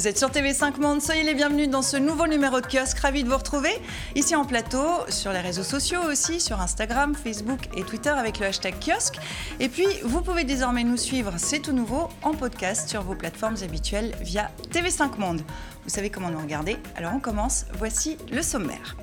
Vous êtes sur TV5 Monde, soyez les bienvenus dans ce nouveau numéro de kiosque. Ravi de vous retrouver ici en plateau, sur les réseaux sociaux aussi, sur Instagram, Facebook et Twitter avec le hashtag kiosque. Et puis, vous pouvez désormais nous suivre, c'est tout nouveau, en podcast sur vos plateformes habituelles via TV5 Monde. Vous savez comment nous regarder, alors on commence. Voici le sommaire.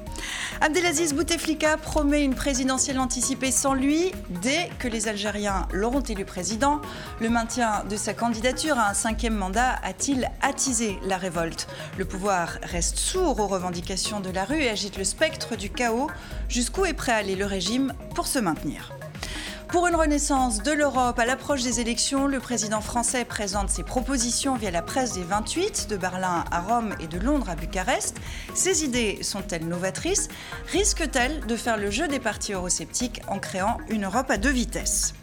Abdelaziz Bouteflika promet une présidentielle anticipée sans lui dès que les Algériens l'auront élu président. Le maintien de sa candidature à un cinquième mandat a-t-il attisé la révolte? Le pouvoir reste sourd aux revendications de la rue et agite le spectre du chaos. Jusqu'où est prêt à aller le régime pour se maintenir? Pour une renaissance de l'Europe à l'approche des élections, le président français présente ses propositions via la presse des 28, de Berlin à Rome et de Londres à Bucarest. Ces idées sont-elles novatrices? Risquent-elles de faire le jeu des partis eurosceptiques en créant une Europe à deux vitesses?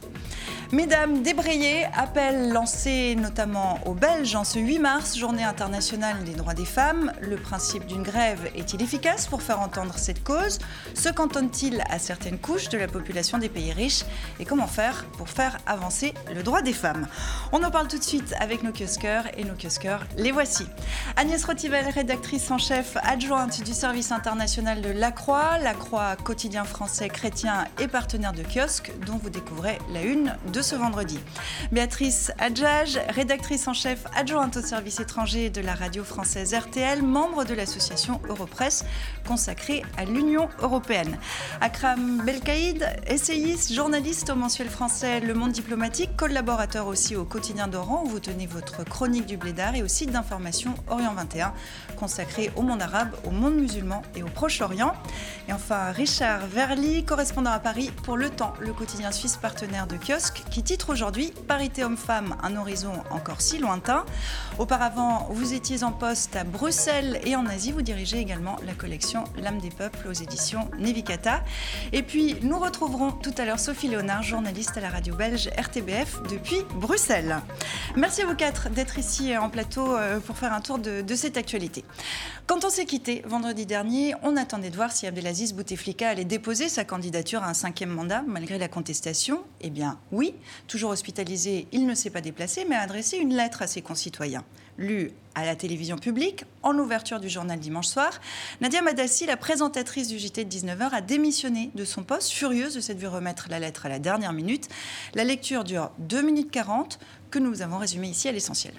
Mesdames, débrayées, appel lancé notamment aux Belges en ce 8 mars, journée internationale des droits des femmes. Le principe d'une grève est-il efficace pour faire entendre cette cause? Se cantonne-t-il à certaines couches de la population des pays riches? Et comment faire pour faire avancer le droit des femmes? On en parle tout de suite avec nos kiosqueurs et nos kiosqueurs, les voici. Agnès Rotivel, rédactrice en chef adjointe du service international de La Croix, La Croix quotidien français chrétien et partenaire de kiosque, dont vous découvrez la une de ce vendredi. Béatrice Adjage, rédactrice en chef adjointe au service étranger de la radio française RTL, membre de l'association Europresse consacrée à l'Union européenne. Akram Belkaïd, essayiste, journaliste au mensuel français Le Monde diplomatique, collaborateur aussi au quotidien d'Oran où vous tenez votre chronique du Blédard et au site d'information Orient 21 consacré au monde arabe, au monde musulman et au Proche-Orient. Et enfin Richard Verly, correspondant à Paris pour Le Temps, le quotidien suisse partenaire de kiosque qui titre aujourd'hui Parité homme-femme, un horizon encore si lointain. Auparavant, vous étiez en poste à Bruxelles et en Asie. Vous dirigez également la collection L'âme des peuples aux éditions Nevikata. Et puis, nous retrouverons tout à l'heure Sophie Léonard, journaliste à la radio belge RTBF depuis Bruxelles. Merci à vous quatre d'être ici en plateau euh, pour faire un tour de, de cette actualité. Quand on s'est quitté vendredi dernier, on attendait de voir si Abdelaziz Bouteflika allait déposer sa candidature à un cinquième mandat malgré la contestation. Eh bien, oui, Toujours hospitalisé, il ne s'est pas déplacé, mais a adressé une lettre à ses concitoyens. Lue à la télévision publique, en ouverture du journal dimanche soir, Nadia Madassi, la présentatrice du JT de 19h, a démissionné de son poste, furieuse de s'être vue remettre la lettre à la dernière minute. La lecture dure 2 minutes 40, que nous avons résumé ici à l'essentiel.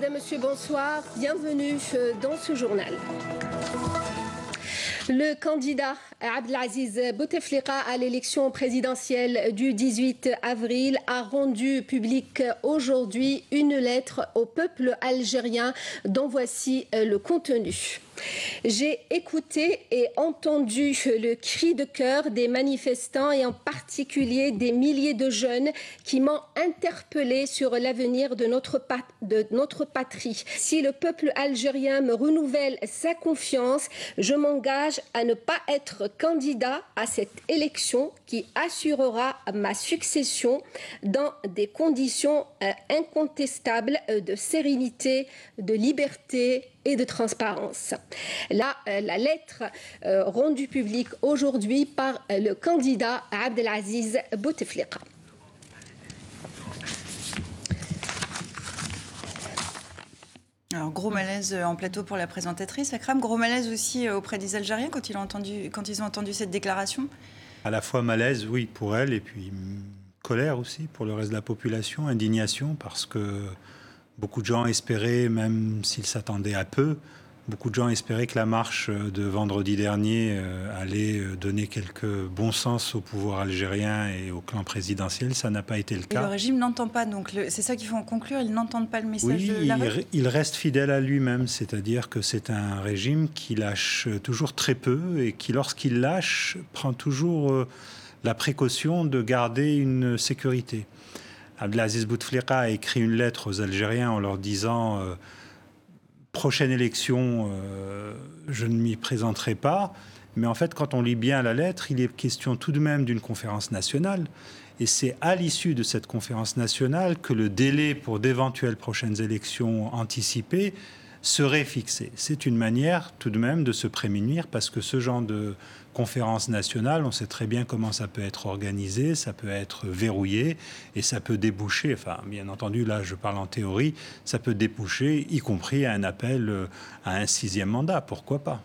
Madame, Monsieur, bonsoir. Bienvenue euh, dans ce journal. Le candidat Abdelaziz Bouteflika à l'élection présidentielle du 18 avril a rendu public aujourd'hui une lettre au peuple algérien dont voici euh, le contenu. J'ai écouté et entendu le cri de cœur des manifestants et en particulier des milliers de jeunes qui m'ont interpellé sur l'avenir de notre, de notre patrie. Si le peuple algérien me renouvelle sa confiance, je m'engage à ne pas être candidat à cette élection qui assurera ma succession dans des conditions euh, incontestables euh, de sérénité, de liberté et de transparence. Là, euh, la lettre rendue publique aujourd'hui par le candidat Abdelaziz Bouteflika. Alors, gros malaise en plateau pour la présentatrice. Akram, gros malaise aussi auprès des Algériens quand ils ont entendu cette déclaration À la fois malaise, oui, pour elle, et puis colère aussi pour le reste de la population, indignation, parce que Beaucoup de gens espéraient, même s'ils s'attendaient à peu, beaucoup de gens espéraient que la marche de vendredi dernier euh, allait euh, donner quelques bons sens au pouvoir algérien et au clan présidentiel. Ça n'a pas été le cas. Et le régime n'entend pas, donc c'est ça qu'il faut en conclure, ils n'entendent pas le message de la il, il reste fidèle à lui-même, c'est-à-dire que c'est un régime qui lâche toujours très peu et qui, lorsqu'il lâche, prend toujours euh, la précaution de garder une sécurité. Abdelaziz Bouteflika a écrit une lettre aux Algériens en leur disant euh, prochaine élection, euh, je ne m'y présenterai pas. Mais en fait, quand on lit bien la lettre, il est question tout de même d'une conférence nationale. Et c'est à l'issue de cette conférence nationale que le délai pour d'éventuelles prochaines élections anticipées serait fixé. C'est une manière tout de même de se prémunir parce que ce genre de conférence nationale, on sait très bien comment ça peut être organisé, ça peut être verrouillé et ça peut déboucher, enfin bien entendu là je parle en théorie, ça peut déboucher y compris à un appel euh, à un sixième mandat, pourquoi pas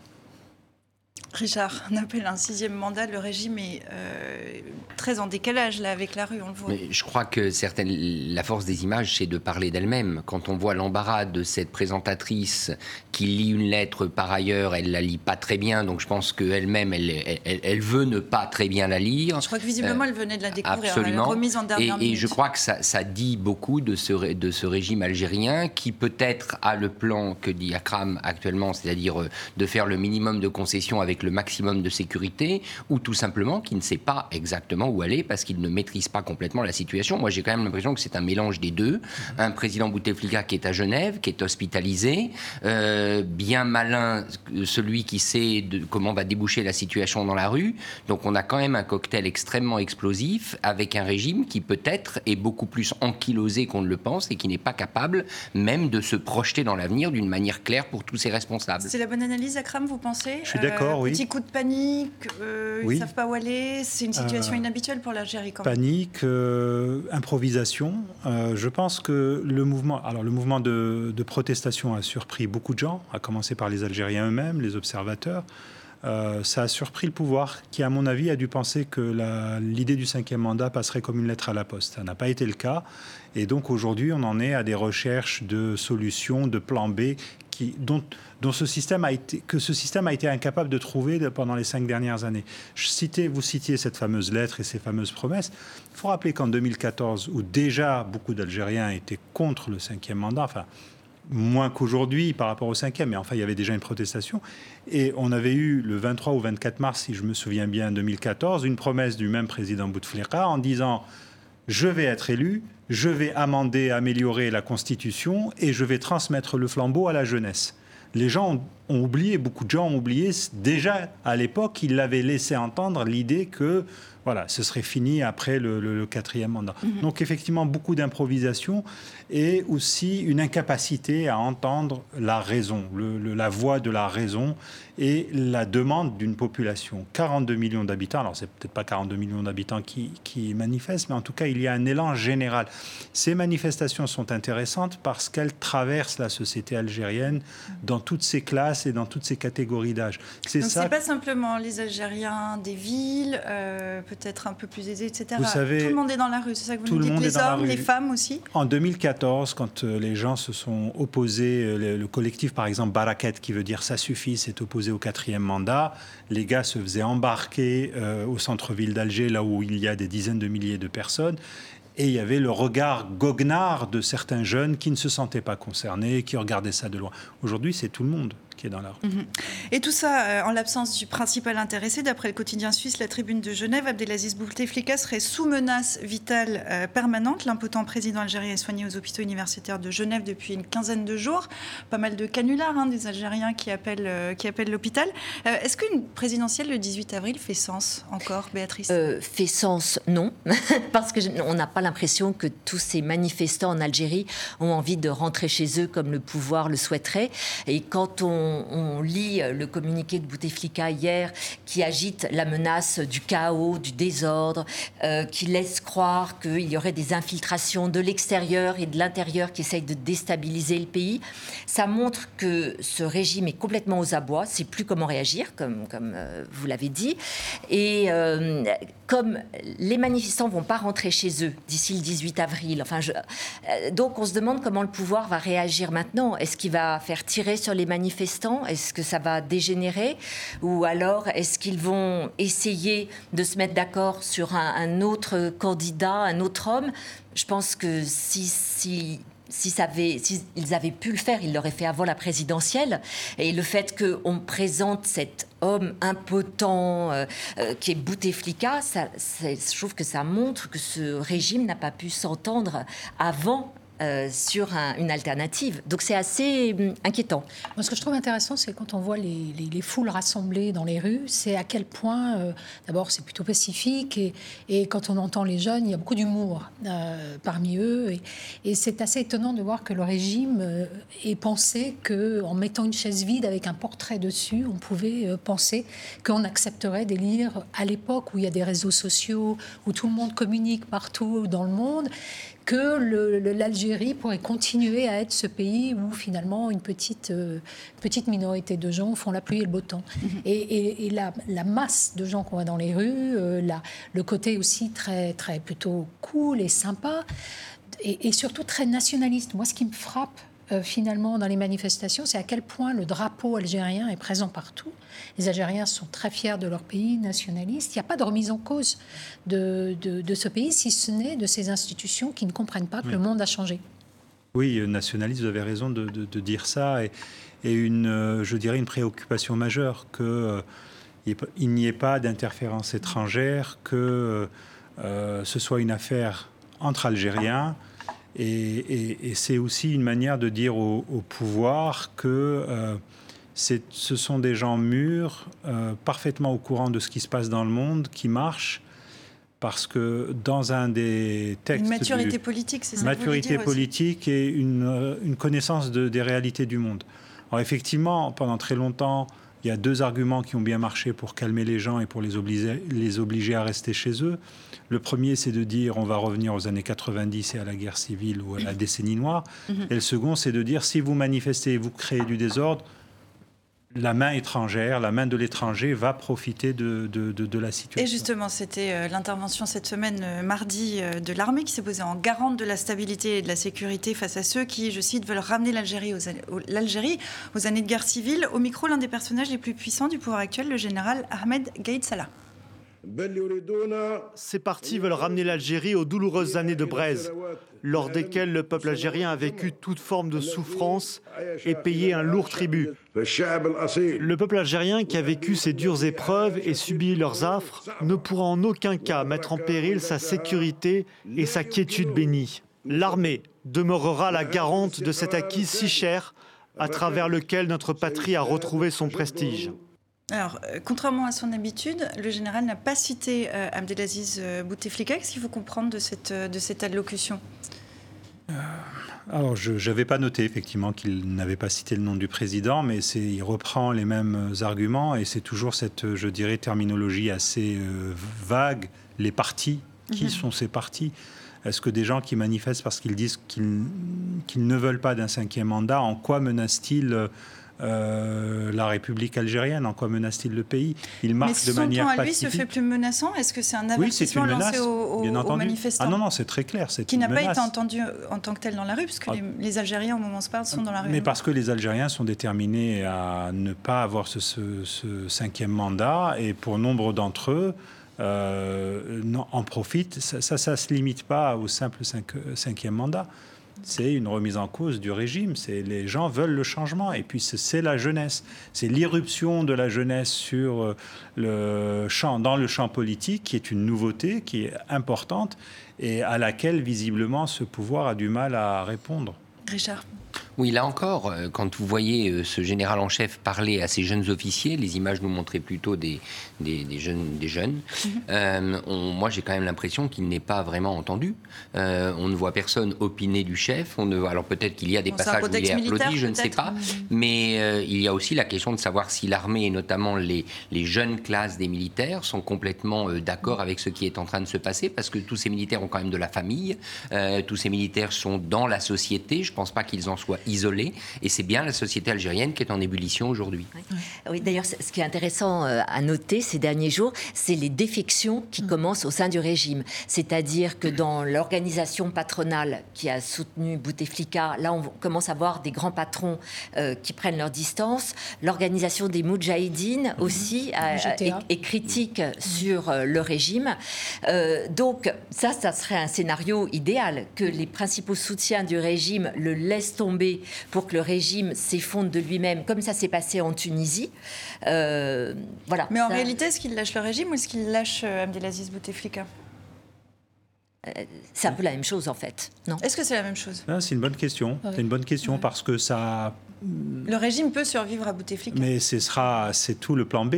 Richard, on appelle un sixième mandat. Le régime est euh, très en décalage là avec la rue, on le voit. je crois que certaines, la force des images, c'est de parler d'elle-même. Quand on voit l'embarras de cette présentatrice qui lit une lettre par ailleurs, elle la lit pas très bien, donc je pense qu'elle-même, elle, elle, elle, veut ne pas très bien la lire. Je crois que visiblement, elle venait de la découvrir. Absolument. Elle remise en dernière et, et je crois que ça, ça, dit beaucoup de ce, de ce régime algérien qui peut-être a le plan que dit Akram actuellement, c'est-à-dire euh, de faire le minimum de concessions avec le maximum de sécurité, ou tout simplement qui ne sait pas exactement où aller parce qu'il ne maîtrise pas complètement la situation. Moi, j'ai quand même l'impression que c'est un mélange des deux. Un président Bouteflika qui est à Genève, qui est hospitalisé, euh, bien malin, celui qui sait de, comment va déboucher la situation dans la rue. Donc, on a quand même un cocktail extrêmement explosif avec un régime qui peut-être est beaucoup plus ankylosé qu'on ne le pense et qui n'est pas capable même de se projeter dans l'avenir d'une manière claire pour tous ses responsables. C'est la bonne analyse, Akram, vous pensez? Je suis d'accord, euh, oui coup de panique, euh, ils ne savent pas où aller. C'est une situation euh, inhabituelle pour l'Algérie quand même. Panique, euh, improvisation. je pense que le mouvement, alors le mouvement de, protestation a surpris beaucoup de gens, à commencer par les Algériens eux-mêmes, les observateurs. ça a surpris le pouvoir, qui, à mon avis, a dû penser que l'idée du cinquième mandat passerait comme une lettre à la poste. Ça n'a pas été le cas. Et donc aujourd'hui, on en est à des recherches de solutions, de plans B dont, ce système a été, que ce système a été incapable de trouver pendant les cinq dernières années. Vous citiez cette fameuse lettre et ces fameuses promesses. Il faut rappeler qu'en 2014, où déjà beaucoup d'Algériens étaient contre le cinquième mandat, enfin moins qu'aujourd'hui par rapport au cinquième, mais enfin il y avait déjà une protestation, et on avait eu le 23 ou 24 mars, si je me souviens bien, 2014, une promesse du même président Bouteflika en disant je vais être élu, je vais amender, améliorer la Constitution et je vais transmettre le flambeau à la jeunesse. Les gens ont, oublié, beaucoup de gens ont oublié, déjà à l'époque, ils l'avaient laissé entendre l'idée que voilà, ce serait fini après le, quatrième mandat. Mhm. Donc effectivement, beaucoup d'improvisation et aussi une incapacité à entendre la raison, la voix de la raison et la demande d'une population. 42 millions d'habitants, alors c'est peut-être pas 42 millions d'habitants qui, qui manifestent, mais en tout cas, il y a un élan général. Ces manifestations sont intéressantes parce qu'elles traversent la société algérienne dans toutes ses classes et dans toutes ses catégories d'âge. C'est ça. C'est pas simplement les Algériens des villes, euh, peut-être un peu plus aisés, etc. Vous savez, tout le monde est dans la rue, c'est ça que vous nous dites, les hommes, les femmes aussi? En 2014, quand euh, les gens se sont opposés, euh, le, collectif par exemple Baraket, qui veut dire ça suffit, s'est opposé au quatrième mandat, les gars se faisaient embarquer au centre-ville d'Alger, là où il y a des dizaines de milliers de personnes, et il y avait le regard goguenard de certains jeunes qui ne se sentaient pas concernés, qui regardaient ça de loin. Aujourd'hui, c'est tout le monde qui est dans la rue. Mhm. Et tout ça euh, en l'absence du principal intéressé. D'après le quotidien suisse La Tribune de Genève, Abdelaziz Bouteflika serait sous menace vitale euh, permanente. L'impotent président algérien est soigné aux hôpitaux universitaires de Genève depuis une quinzaine de jours. Pas mal de canulars hein, des Algériens qui appellent, euh, qui appellent l'hôpital. Est-ce qu'une présidentielle le 18 avril fait sens encore, Béatrice? Fait sens, non. Parce qu'on n'a pas l'impression que tous ces manifestants en Algérie ont envie de rentrer chez eux comme le pouvoir le souhaiterait. Et quand on on, lit le communiqué de Bouteflika hier qui agite la menace du chaos, du désordre, euh, qui laisse croire qu'il y aurait des infiltrations de l'extérieur et de l'intérieur qui essayent de déstabiliser le pays. Ça montre que ce régime est complètement aux abois, c'est plus comment réagir, comme, euh, vous l'avez dit. Et euh, comme les manifestants vont pas rentrer chez eux d'ici le 18 avril, enfin, donc on se demande comment le pouvoir va réagir maintenant. Est-ce qu'il va faire tirer sur les manifestants? Est-ce que ça va dégénérer Ou alors est-ce qu'ils vont essayer de se mettre d'accord sur un, autre candidat, un autre homme? Je pense que si, si s'ils avaient pu le faire, ils l'auraient fait avant la présidentielle. Et le fait qu'on présente cet homme impotent euh, euh, qui est Bouteflika, ça, je trouve que ça montre que ce régime n'a pas pu s'entendre avant euh, sur une alternative. Donc c'est assez hum, inquiétant. Moi, ce que je trouve intéressant, c'est quand on voit les, foules rassemblées dans les rues, c'est à quel point, euh, d'abord, c'est plutôt pacifique, et, et, quand on entend les jeunes, il y a beaucoup d'humour euh, parmi eux, et, c'est assez étonnant de voir que le régime ait pensé qu'en mettant une chaise vide avec un portrait dessus, on pouvait penser qu'on accepterait des à l'époque où il y a des réseaux sociaux, où tout le monde communique partout dans le monde, que l'Algérie pourrait continuer à être ce pays où finalement une petite, euh, petite minorité de gens font la pluie et le beau temps. Mhm. Et, la, masse de gens qu'on voit dans les rues, euh, la, le côté aussi très, très plutôt cool et sympa, et, et surtout très nationaliste. Moi, ce qui me frappe euh, finalement dans les manifestations, c'est à quel point le drapeau algérien est présent partout. Les Algériens sont très fiers de leur pays nationaliste. Il n'y a pas de remise en cause de, de, ce pays, si ce n'est de ces institutions qui ne comprennent pas que le monde a changé. Oui, euh, nationaliste, vous avez raison de, de dire ça. Et, et, une, euh, je dirais une préoccupation majeure que il n'y ait pas d'interférence étrangère, que ce soit une affaire entre Algériens et, c'est aussi une manière de dire au, pouvoir que euh, ce sont des gens mûrs, euh, parfaitement au courant de ce qui se passe dans le monde, qui marchent. Parce que dans un des textes. Une maturité politique, c'est ça Maturité politique et une, une connaissance de, des réalités du monde. Alors, effectivement, pendant très longtemps, il y a deux arguments qui ont bien marché pour calmer les gens et pour les obliger, les obliger à rester chez eux. Le premier, c'est de dire on va revenir aux années 90 et à la guerre civile ou à la décennie noire. Mhm. Et le second, c'est de dire si vous manifestez et vous créez du désordre, la main étrangère, la main de l'étranger va profiter de, de, la situation. Et justement, c'était euh, l'intervention cette semaine, euh, mardi, euh, de l'armée qui s'est posée en garante de la stabilité et de la sécurité face à ceux qui, je cite, veulent ramener l'Algérie aux, l'Algérie aux années de guerre civile. Au micro, l'un des personnages les plus puissants du pouvoir actuel, le général Ahmed Gaïd Salah. Ces partis veulent ramener l'Algérie aux douloureuses années de Braise, lors desquelles le peuple algérien a vécu toute forme de souffrance et payé un lourd tribut. Le peuple algérien qui a vécu ces dures épreuves et subi leurs affres ne pourra en aucun cas mettre en péril sa sécurité et sa quiétude bénie. L'armée demeurera la garante de cet acquis si cher à travers lequel notre patrie a retrouvé son prestige. Alors, euh, contrairement à son habitude, le général n'a pas cité euh, Abdelaziz euh, Bouteflika. Qu'est-ce qu'il faut comprendre de cette, de cette allocution? Alors, je n'avais pas noté effectivement qu'il n'avait pas cité le nom du président, mais il reprend les mêmes arguments et c'est toujours cette, je dirais, terminologie assez vague. Les partis, qui mhm. sont ces partis? Est-ce que des gens qui manifestent parce qu'ils disent qu'ils ne veulent pas d'un cinquième mandat, en quoi menacent-ils euh, la République algérienne En quoi menace-t-il le pays Il marche de manière ton à lui se fait plus menaçant Est-ce que c'est un avertissement oui, lancé aux, aux, manifestants Ah non, non, c'est très clair. Qui n'a pas été entendu en tant que tel dans la rue, parce que ah. les, Algériens, au moment où on se parle, sont dans la rue. Mais parce que les Algériens sont déterminés à ne pas avoir ce, cinquième mandat, et pour nombre d'entre eux, euh, en profitent. Ça, ça, se limite pas au simple cinquième mandat c'est une remise en cause du régime. C'est les gens veulent le changement et puis c'est la jeunesse. C'est l'irruption de la jeunesse sur euh, le champ, dans le champ politique qui est une nouveauté, qui est importante et à laquelle visiblement ce pouvoir a du mal à répondre. Richard. Oui, là encore, euh, quand vous voyez euh, ce général en chef parler à ces jeunes officiers, les images nous montraient plutôt des, des, jeunes. Des jeunes. Mhm. Euh, moi, j'ai quand même l'impression qu'il n'est pas vraiment entendu. on ne voit personne opiner du chef. On ne, alors peut-être qu'il y a des passages où il est applaudi, je ne sais pas. Mais il y a aussi la question de savoir si l'armée, et notamment les, les, jeunes classes des militaires, sont complètement d'accord avec ce qui est en train de se passer, parce que tous ces militaires ont quand même de la famille. tous ces militaires sont dans la société. Je ne pense pas qu'ils en soient isolé. Et c'est bien la société algérienne qui est en ébullition aujourd'hui. Oui, d'ailleurs, ce qui est intéressant euh, à noter ces derniers jours, c'est les défections qui mm. commencent au sein du régime. C'est-à-dire que dans l'organisation patronale qui a soutenu Bouteflika, là, on commence à voir des grands patrons euh, qui prennent leur distance. L'organisation des Moudjahidines mm-hmm. aussi est, critique sur euh, le régime. donc, ça, ça serait un scénario idéal que les principaux soutiens du régime le laissent tomber pour que le régime s'effondre de lui-même, comme ça s'est passé en Tunisie. Euh, voilà. Mais en réalité, est-ce qu'il lâche le régime ou est-ce qu'il lâche euh, Abdelaziz Bouteflika? C'est un peu la même chose en fait, non? Est-ce que c'est la même chose? Ah, C'est une bonne question. C'est une bonne question parce que ça. Le régime peut survivre à Bouteflika. Mais ce sera, c'est tout le plan B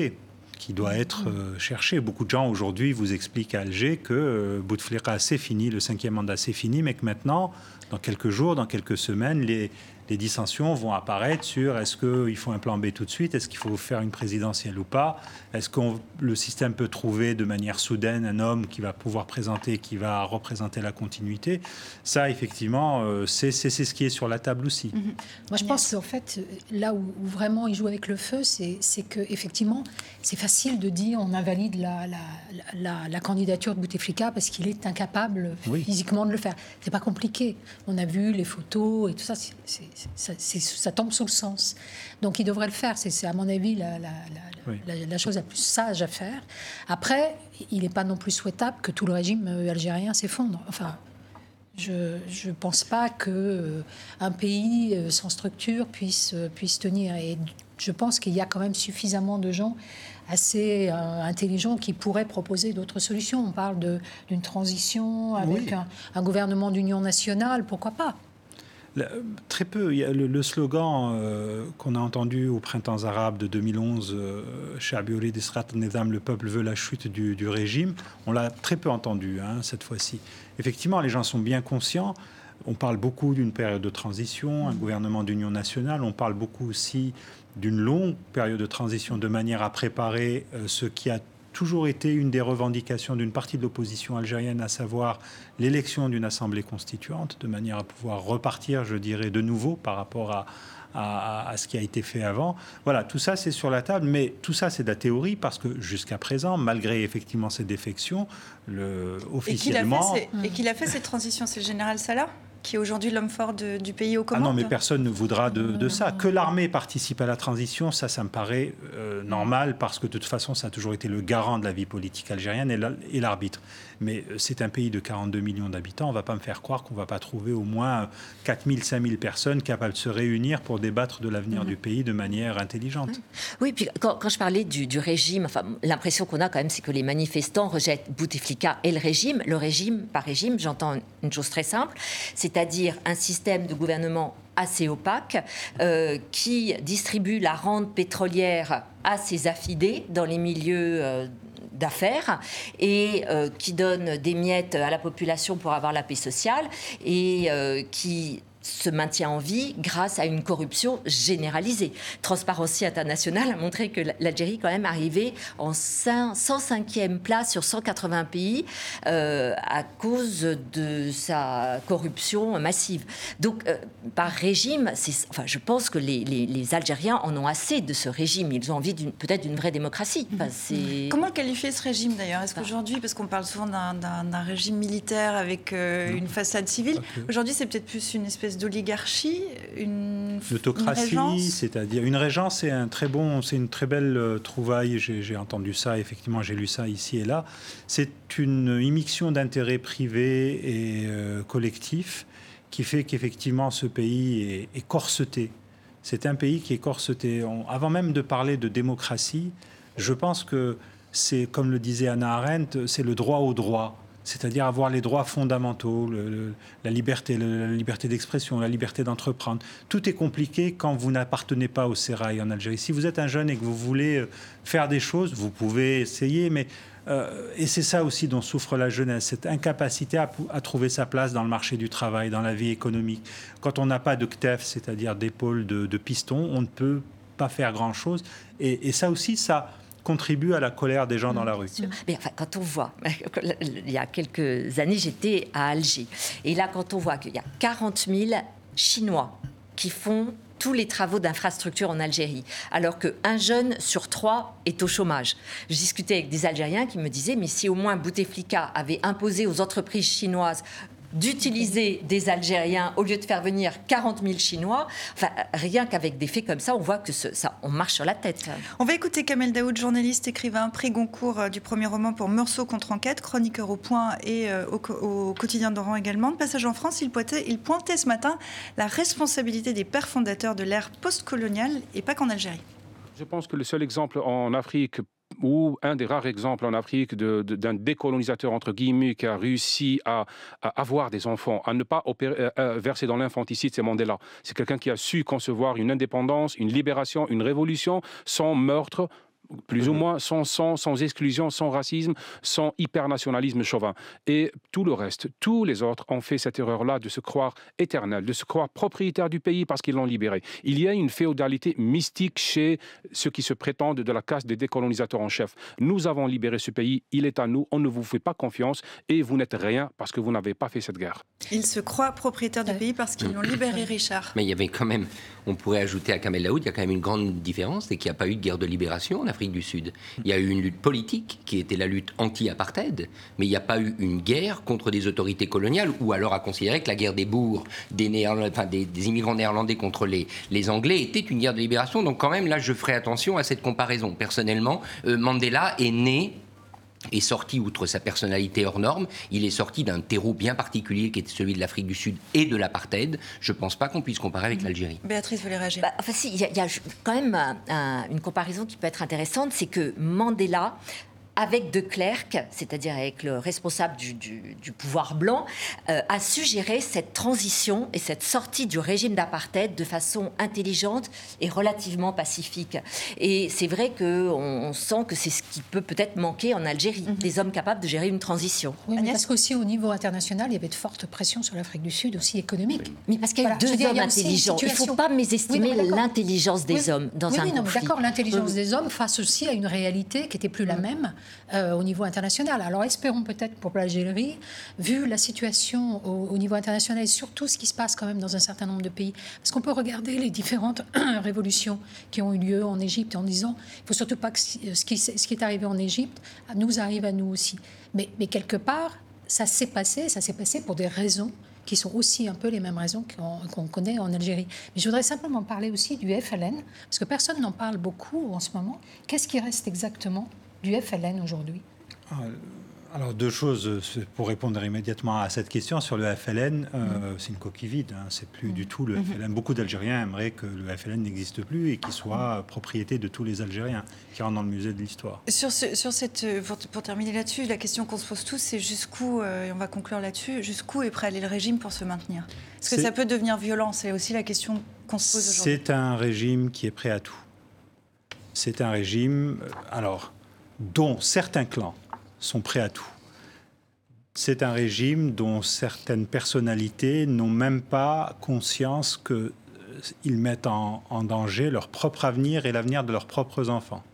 qui doit être cherché. Beaucoup de gens aujourd'hui vous expliquent à Alger que Bouteflika c'est fini, le cinquième mandat c'est fini, mais que maintenant, dans quelques jours, dans quelques semaines, les, les dissensions vont apparaître sur est-ce qu'il faut un plan B tout de suite, est-ce qu'il faut faire une présidentielle ou pas, est-ce que le système peut trouver de manière soudaine un homme qui va pouvoir présenter, qui va représenter la continuité. Ça, effectivement, euh, c'est ce qui est sur la table aussi. Mhm. Moi, je pense qu'en fait, là où, vraiment il joue avec le feu, c'est que effectivement, c'est facile de dire on invalide la, la, la, candidature de Bouteflika parce qu'il est incapable physiquement de le faire. C'est pas compliqué. On a vu les photos et tout ça. C'est ça, tombe sous le sens. Donc il devrait le faire. C'est à mon avis la, la, chose la plus sage à faire. Après, il n'est pas non plus souhaitable que tout le régime euh, algérien s'effondre. Enfin, je ne pense pas qu'un euh, un pays euh, sans structure puisse, puisse tenir. Et je pense qu'il y a quand même suffisamment de gens assez intelligents qui pourraient proposer d'autres solutions. On parle d'une transition avec un, un, gouvernement d'union nationale, pourquoi pas Très peu. A le, slogan euh, qu'on a entendu au printemps arabe de 2011, euh, le peuple veut la chute du, régime, on l'a très peu entendu hein, cette fois-ci. Effectivement, les gens sont bien conscients. On parle beaucoup d'une période de transition, un gouvernement d'union nationale. On parle beaucoup aussi d'une longue période de transition de manière à préparer euh, ce qui a toujours été une des revendications d'une partie de l'opposition algérienne, à savoir l'élection d'une assemblée constituante, de manière à pouvoir repartir, je dirais, de nouveau par rapport à, à, ce qui a été fait avant. Voilà, tout ça c'est sur la table, mais tout ça c'est de la théorie parce que jusqu'à présent, malgré effectivement ces défections, le, officiellement... Et qu'il a, fait cette transition, c'est le général Salah? Qui est aujourd'hui l'homme fort du pays au commandes. Ah non, mais personne ne voudra de, ça. Que l'armée participe à la transition, ça, ça me paraît euh, normal, parce que de toute façon, ça a toujours été le garant de la vie politique algérienne et l'arbitre. Mais euh, c'est un pays de 42 millions d'habitants. On ne va pas me faire croire qu'on ne va pas trouver au moins 4 000, 5 000 personnes capables de se réunir pour débattre de l'avenir mhm. du pays de manière intelligente. Mhm. Oui, puis quand, je parlais du, régime, enfin, l'impression qu'on a quand même, c'est que les manifestants rejettent Bouteflika et le régime. Le régime, par régime, j'entends une chose très simple, c'est-à-dire un système de gouvernement assez opaque, euh, qui distribue la rente pétrolière à ses affidés dans les milieux euh, d'affaires et euh, qui donne des miettes à la population pour avoir la paix sociale et qui se maintient en vie grâce à une corruption généralisée. Transparency International a montré que l'Algérie quand même arrivait en 105e place sur 180 pays euh, à cause de sa corruption massive. Donc, euh, par régime, enfin, je pense que les, Algériens en ont assez de ce régime. Ils ont envie peut-être d'une vraie démocratie. Mhm. Comment qualifier ce régime d'ailleurs? Est-ce qu'aujourd'hui, parce qu'on parle souvent d'un régime militaire avec euh, une façade civile, aujourd'hui c'est peut-être plus une espèce d'oligarchie, une autocratie, c'est-à-dire une régence, c'est un très bon, c'est une très belle euh, trouvaille. J'ai entendu ça, effectivement, j'ai lu ça ici et là. C'est une immixtion d'intérêts privés et euh, collectifs qui fait qu'effectivement ce pays est, corseté. C'est un pays qui est corseté. avant même de parler de démocratie, je pense que c'est, comme le disait Anna Arendt, c'est le droit au droit c'est-à-dire avoir les droits fondamentaux, la liberté, la liberté d'expression, la liberté d'entreprendre. Tout est compliqué quand vous n'appartenez pas au sérail en Algérie. Si vous êtes un jeune et que vous voulez euh, faire des choses, vous pouvez essayer, mais euh, et c'est ça aussi dont souffre la jeunesse, cette incapacité à, trouver sa place dans le marché du travail, dans la vie économique. Quand on n'a pas de KTEF, c'est-à-dire d'épaule de, de piston, on ne peut pas faire grand-chose. Et ça aussi, ça contribue à la colère des gens dans la rue. Mais enfin, quand on voit, il y a quelques années, j'étais à Alger. Et là, quand on voit qu'il y a 40 000 Chinois qui font tous les travaux d'infrastructure en Algérie, alors qu'un jeune sur trois est au chômage. Je discutais avec des Algériens qui me disaient, mais si au moins Bouteflika avait imposé aux entreprises chinoises d'utiliser des Algériens au lieu de faire venir 40 000 Chinois. Enfin, rien qu'avec des faits comme ça, on voit que ça, on marche sur la tête. On va écouter Kamel Daoud, journaliste, écrivain, prix Goncourt euh, du premier roman pour Meursault contre enquête, chroniqueur au Point et euh, au, quotidien d'Oran également. De passage en France, il pointait, il pointait ce matin la responsabilité des pères fondateurs de l'ère postcoloniale et pas qu'en Algérie. Je pense que le seul exemple en Afrique ou un des rares exemples en Afrique d'un décolonisateur, entre guillemets, qui a réussi à, avoir des enfants, à ne pas verser dans l'infanticide, c'est Mandela. C'est quelqu'un qui a su concevoir une indépendance, une libération, une révolution sans meurtre, plus ou mhm. moins sans, sans, sans, exclusion, sans racisme, sans hypernationalisme chauvin. Et tout le reste, tous les autres ont fait cette erreur-là de se croire éternel, de se croire propriétaire du pays parce qu'ils l'ont libéré. Il y a une féodalité mystique chez ceux qui se prétendent de la caste des décolonisateurs en chef. Nous avons libéré ce pays, il est à nous, on ne vous fait pas confiance et vous n'êtes rien parce que vous n'avez pas fait cette guerre. Ils se croient propriétaires du pays parce qu'ils l'ont libéré, Richard. Mais il y avait quand même, on pourrait ajouter à Kamel Laoud, il y a quand même une grande différence, c'est qu'il n'y a pas eu de guerre de libération en Afrique du Sud. Il y a eu une lutte politique qui était la lutte anti-apartheid, mais il n'y a pas eu une guerre contre des autorités coloniales, ou alors à considérer que la guerre des bourgs, des, des, immigrants néerlandais contre les, les Anglais était une guerre de libération. Donc quand même, là, je ferai attention à cette comparaison. Personnellement, euh, Mandela est né est sorti, outre sa personnalité hors norme, il est sorti d'un terreau bien particulier qui était celui de l'Afrique du Sud et de l'apartheid. Je ne pense pas qu'on puisse comparer avec l'Algérie. Béatrice voulait réagir? Bah, enfin, si, il y, a quand même une comparaison qui peut être intéressante, c'est que Mandela avec De Klerk, c'est-à-dire avec le responsable du, pouvoir blanc, euh, a suggéré cette transition et cette sortie du régime d'apartheid de façon intelligente et relativement pacifique. Et c'est vrai qu'on on sent que c'est ce qui peut peut-être manquer en Algérie, mhm. des hommes capables de gérer une transition. Oui, mais parce qu'aussi au niveau international, il y avait de fortes pressions sur l'Afrique du Sud, aussi économiques. Mais parce qu'il y a eu deux hommes intelligents. Il ne faut pas mésestimer l'intelligence des hommes dans un conflit. D'accord, l'intelligence des hommes face aussi à une réalité qui n'était plus la mm. même euh, au niveau international. Alors espérons peut-être pour l'Algérie, vu la situation au, niveau international et surtout ce qui se passe quand même dans un certain nombre de pays, parce qu'on peut regarder les différentes révolutions qui ont eu lieu en Égypte en disant, il faut surtout pas que ce qui, ce qui est arrivé en Égypte nous arrive à nous aussi. Mais, mais quelque part, ça s'est passé, ça s'est passé pour des raisons qui sont aussi un peu les mêmes raisons qu'on connaît en Algérie. Mais je voudrais simplement parler aussi du FLN, parce que personne n'en parle beaucoup en ce moment. Qu'est-ce qui reste exactement du FLN aujourd'hui ah, alors deux choses euh, pour répondre immédiatement à cette question sur le FLN, euh, mm. c'est une coquille vide, hein, c'est plus du tout le mm-hmm. FLN. Beaucoup d'Algériens aimeraient que le FLN n'existe plus et qu'il soit propriété de tous les Algériens qui rentrent dans le musée de l'histoire. Sur, sur cette, euh, pour, terminer là-dessus, la question qu'on se pose tous, c'est jusqu'où, et on va conclure là-dessus, jusqu'où est prêt à aller le régime pour se maintenir? Est-ce que ça peut devenir violent C'est aussi la question qu'on se pose aujourd'hui. C'est un régime qui est prêt à tout. C'est un régime, alors, dont certains clans sont prêts à tout. C'est un régime dont certaines personnalités n'ont même pas conscience qu'ils euh, mettent en, danger leur propre avenir et l'avenir de leurs propres enfants.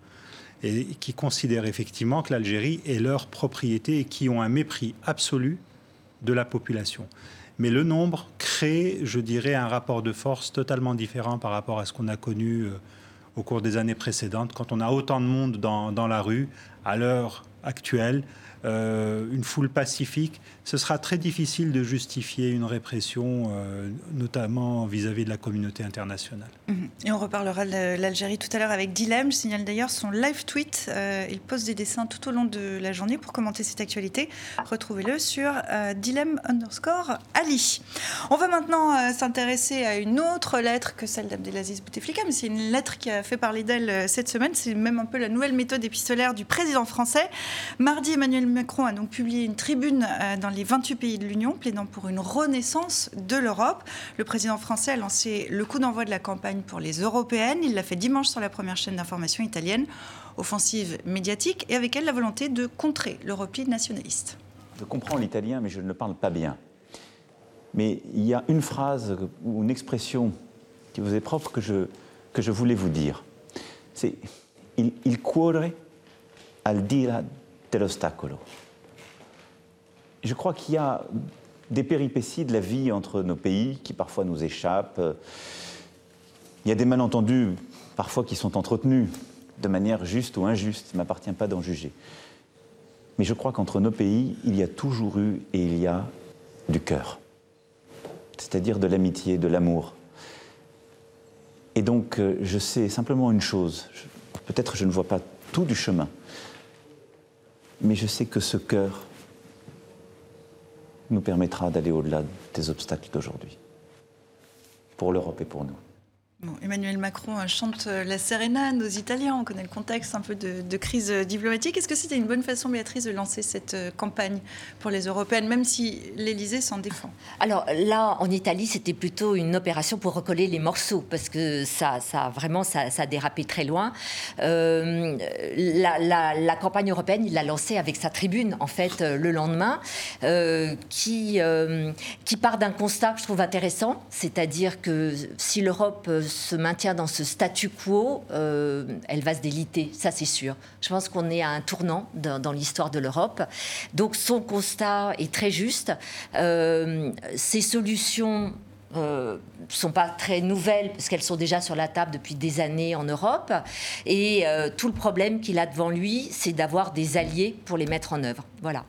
Et qui considèrent effectivement que l'Algérie est leur propriété et qui ont un mépris absolu de la population. Mais le nombre crée, je dirais, un rapport de force totalement différent par rapport à ce qu'on a connu euh, au cours des années précédentes, quand on a autant de monde dans, la rue, à l'heure actuelle, euh, une foule pacifique, ce sera très difficile de justifier une répression, euh, notamment vis-à-vis de la communauté internationale. Mhm. Et on reparlera de l'Algérie tout à l'heure avec Dilem. Je signale d'ailleurs son live tweet. Euh, il pose des dessins tout au long de la journée pour commenter cette actualité. Retrouvez-le sur Dilem underscore Ali. On va maintenant s'intéresser à une autre lettre que celle d'Abdelaziz Bouteflika, mais c'est une lettre qui a fait parler d'elle cette semaine. C'est même un peu la nouvelle méthode épistolaire du président français. Mardi, Emmanuel Macron a donc publié une tribune euh, dans les 28 pays de l'Union plaidant pour une renaissance de l'Europe. Le président français a lancé le coup d'envoi de la campagne pour les européennes. Il l'a fait dimanche sur la première chaîne d'information italienne. Offensive médiatique et avec elle la volonté de contrer le repli nationaliste. Je comprends l'italien, mais je ne le parle pas bien. Mais il y a une phrase ou une expression qui vous est propre que je, que je voulais vous dire. C'est il, il cuore al dire l'ostacolo. Je crois qu'il y a des péripéties de la vie entre nos pays qui parfois nous échappent. Il y a des malentendus parfois qui sont entretenus de manière juste ou injuste. Il ne m'appartient pas d'en juger. Mais je crois qu'entre nos pays, il y a toujours eu et il y a du cœur, c'est-à-dire de l'amitié, de l'amour. Et donc, euh, je sais simplement une chose, peut-être je ne vois pas tout du chemin, mais je sais que ce cœur nous permettra d'aller au-delà des obstacles d'aujourd'hui, pour l'Europe et pour nous. Emmanuel Macron chante la sérénade aux Italiens. On connaît le contexte un peu de, crise diplomatique. Est-ce que c'était une bonne façon, Béatrice, de lancer cette euh, campagne pour les européennes, même si l'Élysée s'en défend? Alors là, en Italie, c'était plutôt une opération pour recoller les morceaux, parce que ça, ça vraiment, ça, a dérapé très loin. Euh, la, campagne européenne, il l'a lancée avec sa tribune, en fait, euh, le lendemain, qui, qui part d'un constat que je trouve intéressant, c'est-à-dire que si l'Europe se maintient dans ce statu quo, euh, elle va se déliter, ça c'est sûr. Je pense qu'on est à un tournant dans, l'histoire de l'Europe. Donc son constat est très juste. Euh, ces solutions ne euh, sont pas très nouvelles parce qu'elles sont déjà sur la table depuis des années en Europe. Et tout le problème qu'il a devant lui, c'est d'avoir des alliés pour les mettre en œuvre. Voilà.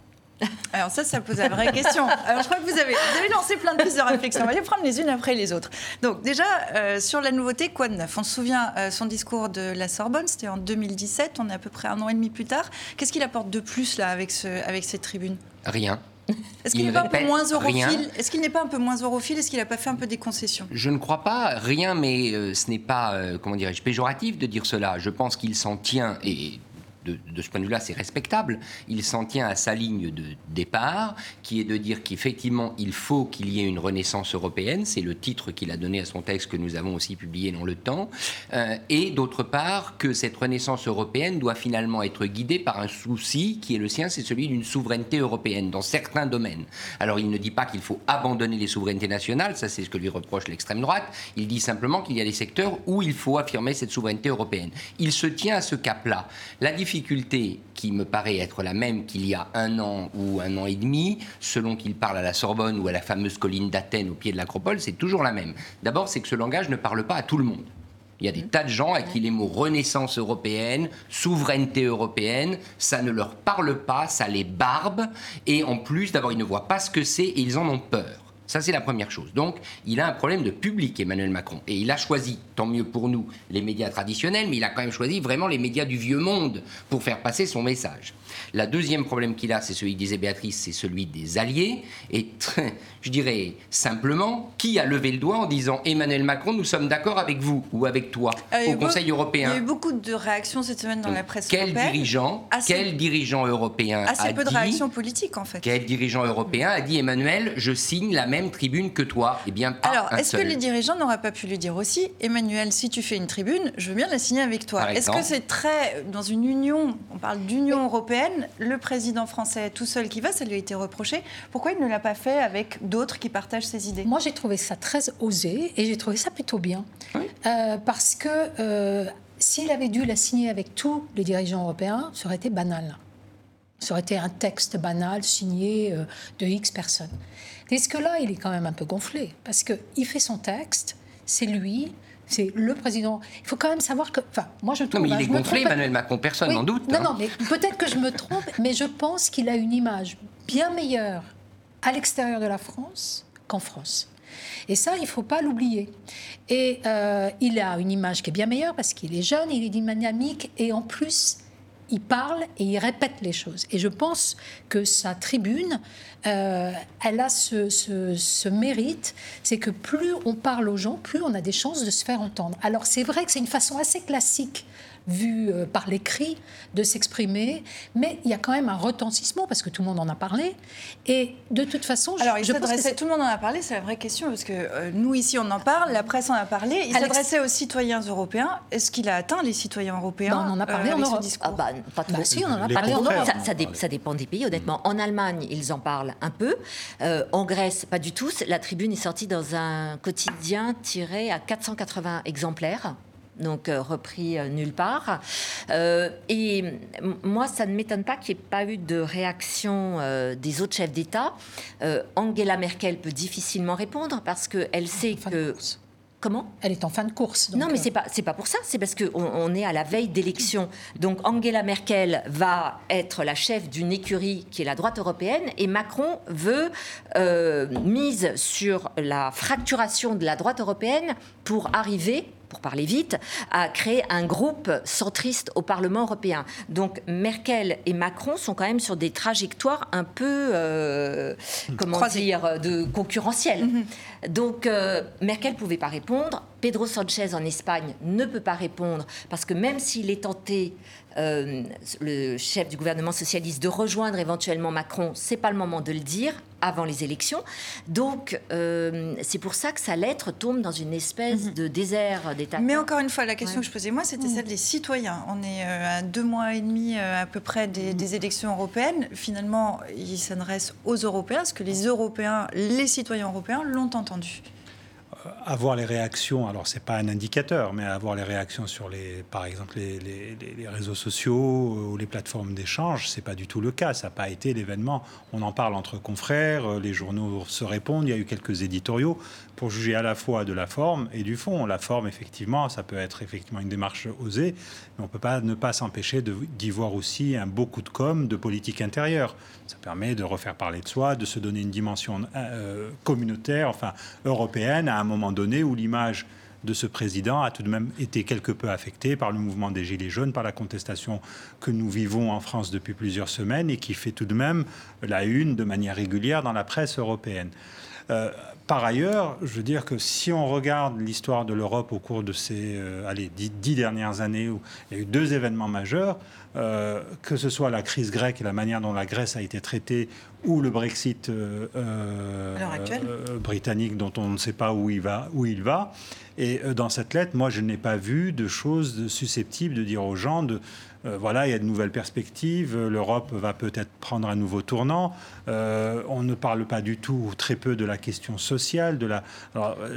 Alors ça, ça pose la vraie question. Alors je crois que vous avez, vous avez lancé plein de pistes de réflexion. On va les prendre les unes après les autres. Donc déjà, euh, sur la nouveauté, quoi de neuf? On se souvient euh, son discours de la Sorbonne, c'était en 2017, on est à peu près un an et demi plus tard. Qu'est-ce qu'il apporte de plus là avec, ce, avec cette tribune Rien. Est-ce qu'il n'est pas un peu moins europhile? Est-ce qu'il n'est pas un peu moins europhile? Est-ce qu'il n'a pas fait un peu des concessions? Je ne crois pas rien, mais euh, ce n'est pas, comment dirais-je, péjoratif de dire cela. Je pense qu'il s'en tient et de, ce point de vue-là, c'est respectable. Il s'en tient à sa ligne de départ, qui est de dire qu'effectivement, il faut qu'il y ait une renaissance européenne. C'est le titre qu'il a donné à son texte que nous avons aussi publié dans le temps. Euh, et d'autre part, que cette renaissance européenne doit finalement être guidée par un souci qui est le sien, c'est celui d'une souveraineté européenne dans certains domaines. Alors, il ne dit pas qu'il faut abandonner les souverainetés nationales, ça c'est ce que lui reproche l'extrême droite. Il dit simplement qu'il y a des secteurs où il faut affirmer cette souveraineté européenne. Il se tient à ce cap-là. La difficulté qui me paraît être la même qu'il y a un an ou un an et demi, selon qu'il parle à la Sorbonne ou à la fameuse colline d'Athènes au pied de l'acropole, c'est toujours la même. D'abord, c'est que ce langage ne parle pas à tout le monde. Il y a des tas de gens à qui les mots renaissance européenne, souveraineté européenne, ça ne leur parle pas, ça les barbe, et en plus, d'abord, ils ne voient pas ce que c'est et ils en ont peur. Ça, c'est la première chose. Donc, il a un problème de public, Emmanuel Macron. Et il a choisi, tant mieux pour nous, les médias traditionnels, mais il a quand même choisi vraiment les médias du vieux monde pour faire passer son message. La deuxième problème qu'il a, c'est celui, disait Béatrice, c'est celui des alliés. Et je dirais simplement, qui a levé le doigt en disant Emmanuel Macron, nous sommes d'accord avec vous ou avec toi euh, au Conseil européen Il y a eu beaucoup de réactions cette semaine dans la presse quel Dirigeant, quel dirigeant européen assez peu de réactions politiques en fait. Quel dirigeant européen a dit Emmanuel, je signe la même tribune que toi Eh bien, pas Alors, est-ce que les dirigeants n'auraient pas pu lui dire aussi Emmanuel, si tu fais une tribune, je veux bien la signer avec toi Est-ce que c'est très dans une union On parle d'union européenne le président français tout seul qui va, ça lui a été reproché. Pourquoi il ne l'a pas fait avec d'autres qui partagent ses idées? Moi, j'ai trouvé ça très osé et j'ai trouvé ça plutôt bien. Euh, parce que euh, s'il avait dû la signer avec tous les dirigeants européens, ça aurait été banal. Ça aurait été un texte banal signé euh, de X personnes. Est-ce que là, il est quand même un peu gonflé parce qu'il fait son texte, c'est lui, c'est le président. Il faut quand même savoir que. Enfin, moi je trouve. Non, mais il est gonflé, Emmanuel Macron, personne n'en doute. Non, hein. non, mais peut-être que je me trompe, mais je pense qu'il a une image bien meilleure à l'extérieur de la France qu'en France. Et ça, il ne faut pas l'oublier. Et euh, il a une image qui est bien meilleure parce qu'il est jeune, il est dynamique et en plus, il parle et il répète les choses. Et je pense que sa tribune euh, elle a ce, mérite, c'est que plus on parle aux gens, plus on a des chances de se faire entendre. Alors c'est vrai que c'est une façon assez classique vu euh, par l'écrit, de s'exprimer, mais il y a quand même un retentissement parce que tout le monde en a parlé. Et de toute façon, alors je, pense que tout le monde en a parlé, c'est la vraie question parce que euh, nous ici on en parle, la presse en a parlé. Il s'adressait aux citoyens européens. Est-ce qu'il a atteint les citoyens européens ben, On en a parlé en Europe. Ah bah, pas trop. Bah, si, on en a parlé en Europe. Ça, ça, dépend des pays, honnêtement. En Allemagne, ils en parlent un peu. Euh, en Grèce, pas du tout. La tribune est sortie dans un quotidien tiré à 480 exemplaires donc euh, repris euh, nulle part. et moi, ça ne m'étonne pas qu'il n'y ait pas eu de réaction des autres chefs d'État. Angela Merkel peut difficilement répondre parce qu'elle sait que... Comment? Elle est en fin de course. non, mais c'est pas c'est pas pour ça. C'est parce qu'on on est à la veille d'élections. Donc Angela Merkel va être la chef d'une écurie qui est la droite européenne et Macron veut euh, mise sur la fracturation de la droite européenne pour arriver pour parler vite, à créer un groupe centriste au Parlement européen. Donc Merkel et Macron sont quand même sur des trajectoires un peu, euh, comment dire, de concurrentielles. Mhm. Donc euh, Merkel ne pouvait pas répondre, Pedro Sanchez en Espagne ne peut pas répondre parce que même s'il est tenté euh, le chef du gouvernement socialiste de rejoindre éventuellement Macron, c'est pas le moment de le dire avant les élections. Donc euh, c'est pour ça que sa lettre tombe dans une espèce mhm. de désert d'État. Mais encore une fois, la question que je posais moi, c'était celle des citoyens. On est euh, à deux mois et demi à peu près des, mhm. des élections européennes. Finalement, il s'adresse aux Européens. Est-ce que les Européens, les citoyens européens, l'ont entendu avoir les réactions, alors c'est pas un indicateur, mais avoir les réactions sur les, par exemple les, réseaux sociaux ou les plateformes d'échange, c'est pas du tout le cas. Ça n'a pas été l'événement. On en parle entre confrères, les journaux se répondent. Il y a eu quelques éditoriaux pour juger à la fois de la forme et du fond. La forme, effectivement, ça peut être effectivement une démarche osée, mais on peut pas ne pas s'empêcher d'y voir aussi un beau coup de com de politique intérieure. Ça permet de refaire parler de soi, de se donner une dimension euh, communautaire, enfin européenne, à un moment donné où l'image de ce président a tout de même été quelque peu affectée par le mouvement des Gilets jaunes, par la contestation que nous vivons en France depuis plusieurs semaines et qui fait tout de même la une de manière régulière dans la presse européenne. Euh, par ailleurs, je veux dire que si on regarde l'histoire de l'Europe au cours de ces euh, allez, dix, dernières années, où il y a eu deux événements majeurs, euh, que ce soit la crise grecque et la manière dont la Grèce a été traitée, ou le Brexit britannique dont on ne sait pas où il va, où il va. Et dans cette lettre, moi, je n'ai pas vu de choses susceptibles de dire aux gens de euh, voilà, il y a de nouvelles perspectives, l'Europe va peut-être prendre un nouveau tournant. Euh, on ne parle pas du tout, ou très peu, de la question sociale. De la...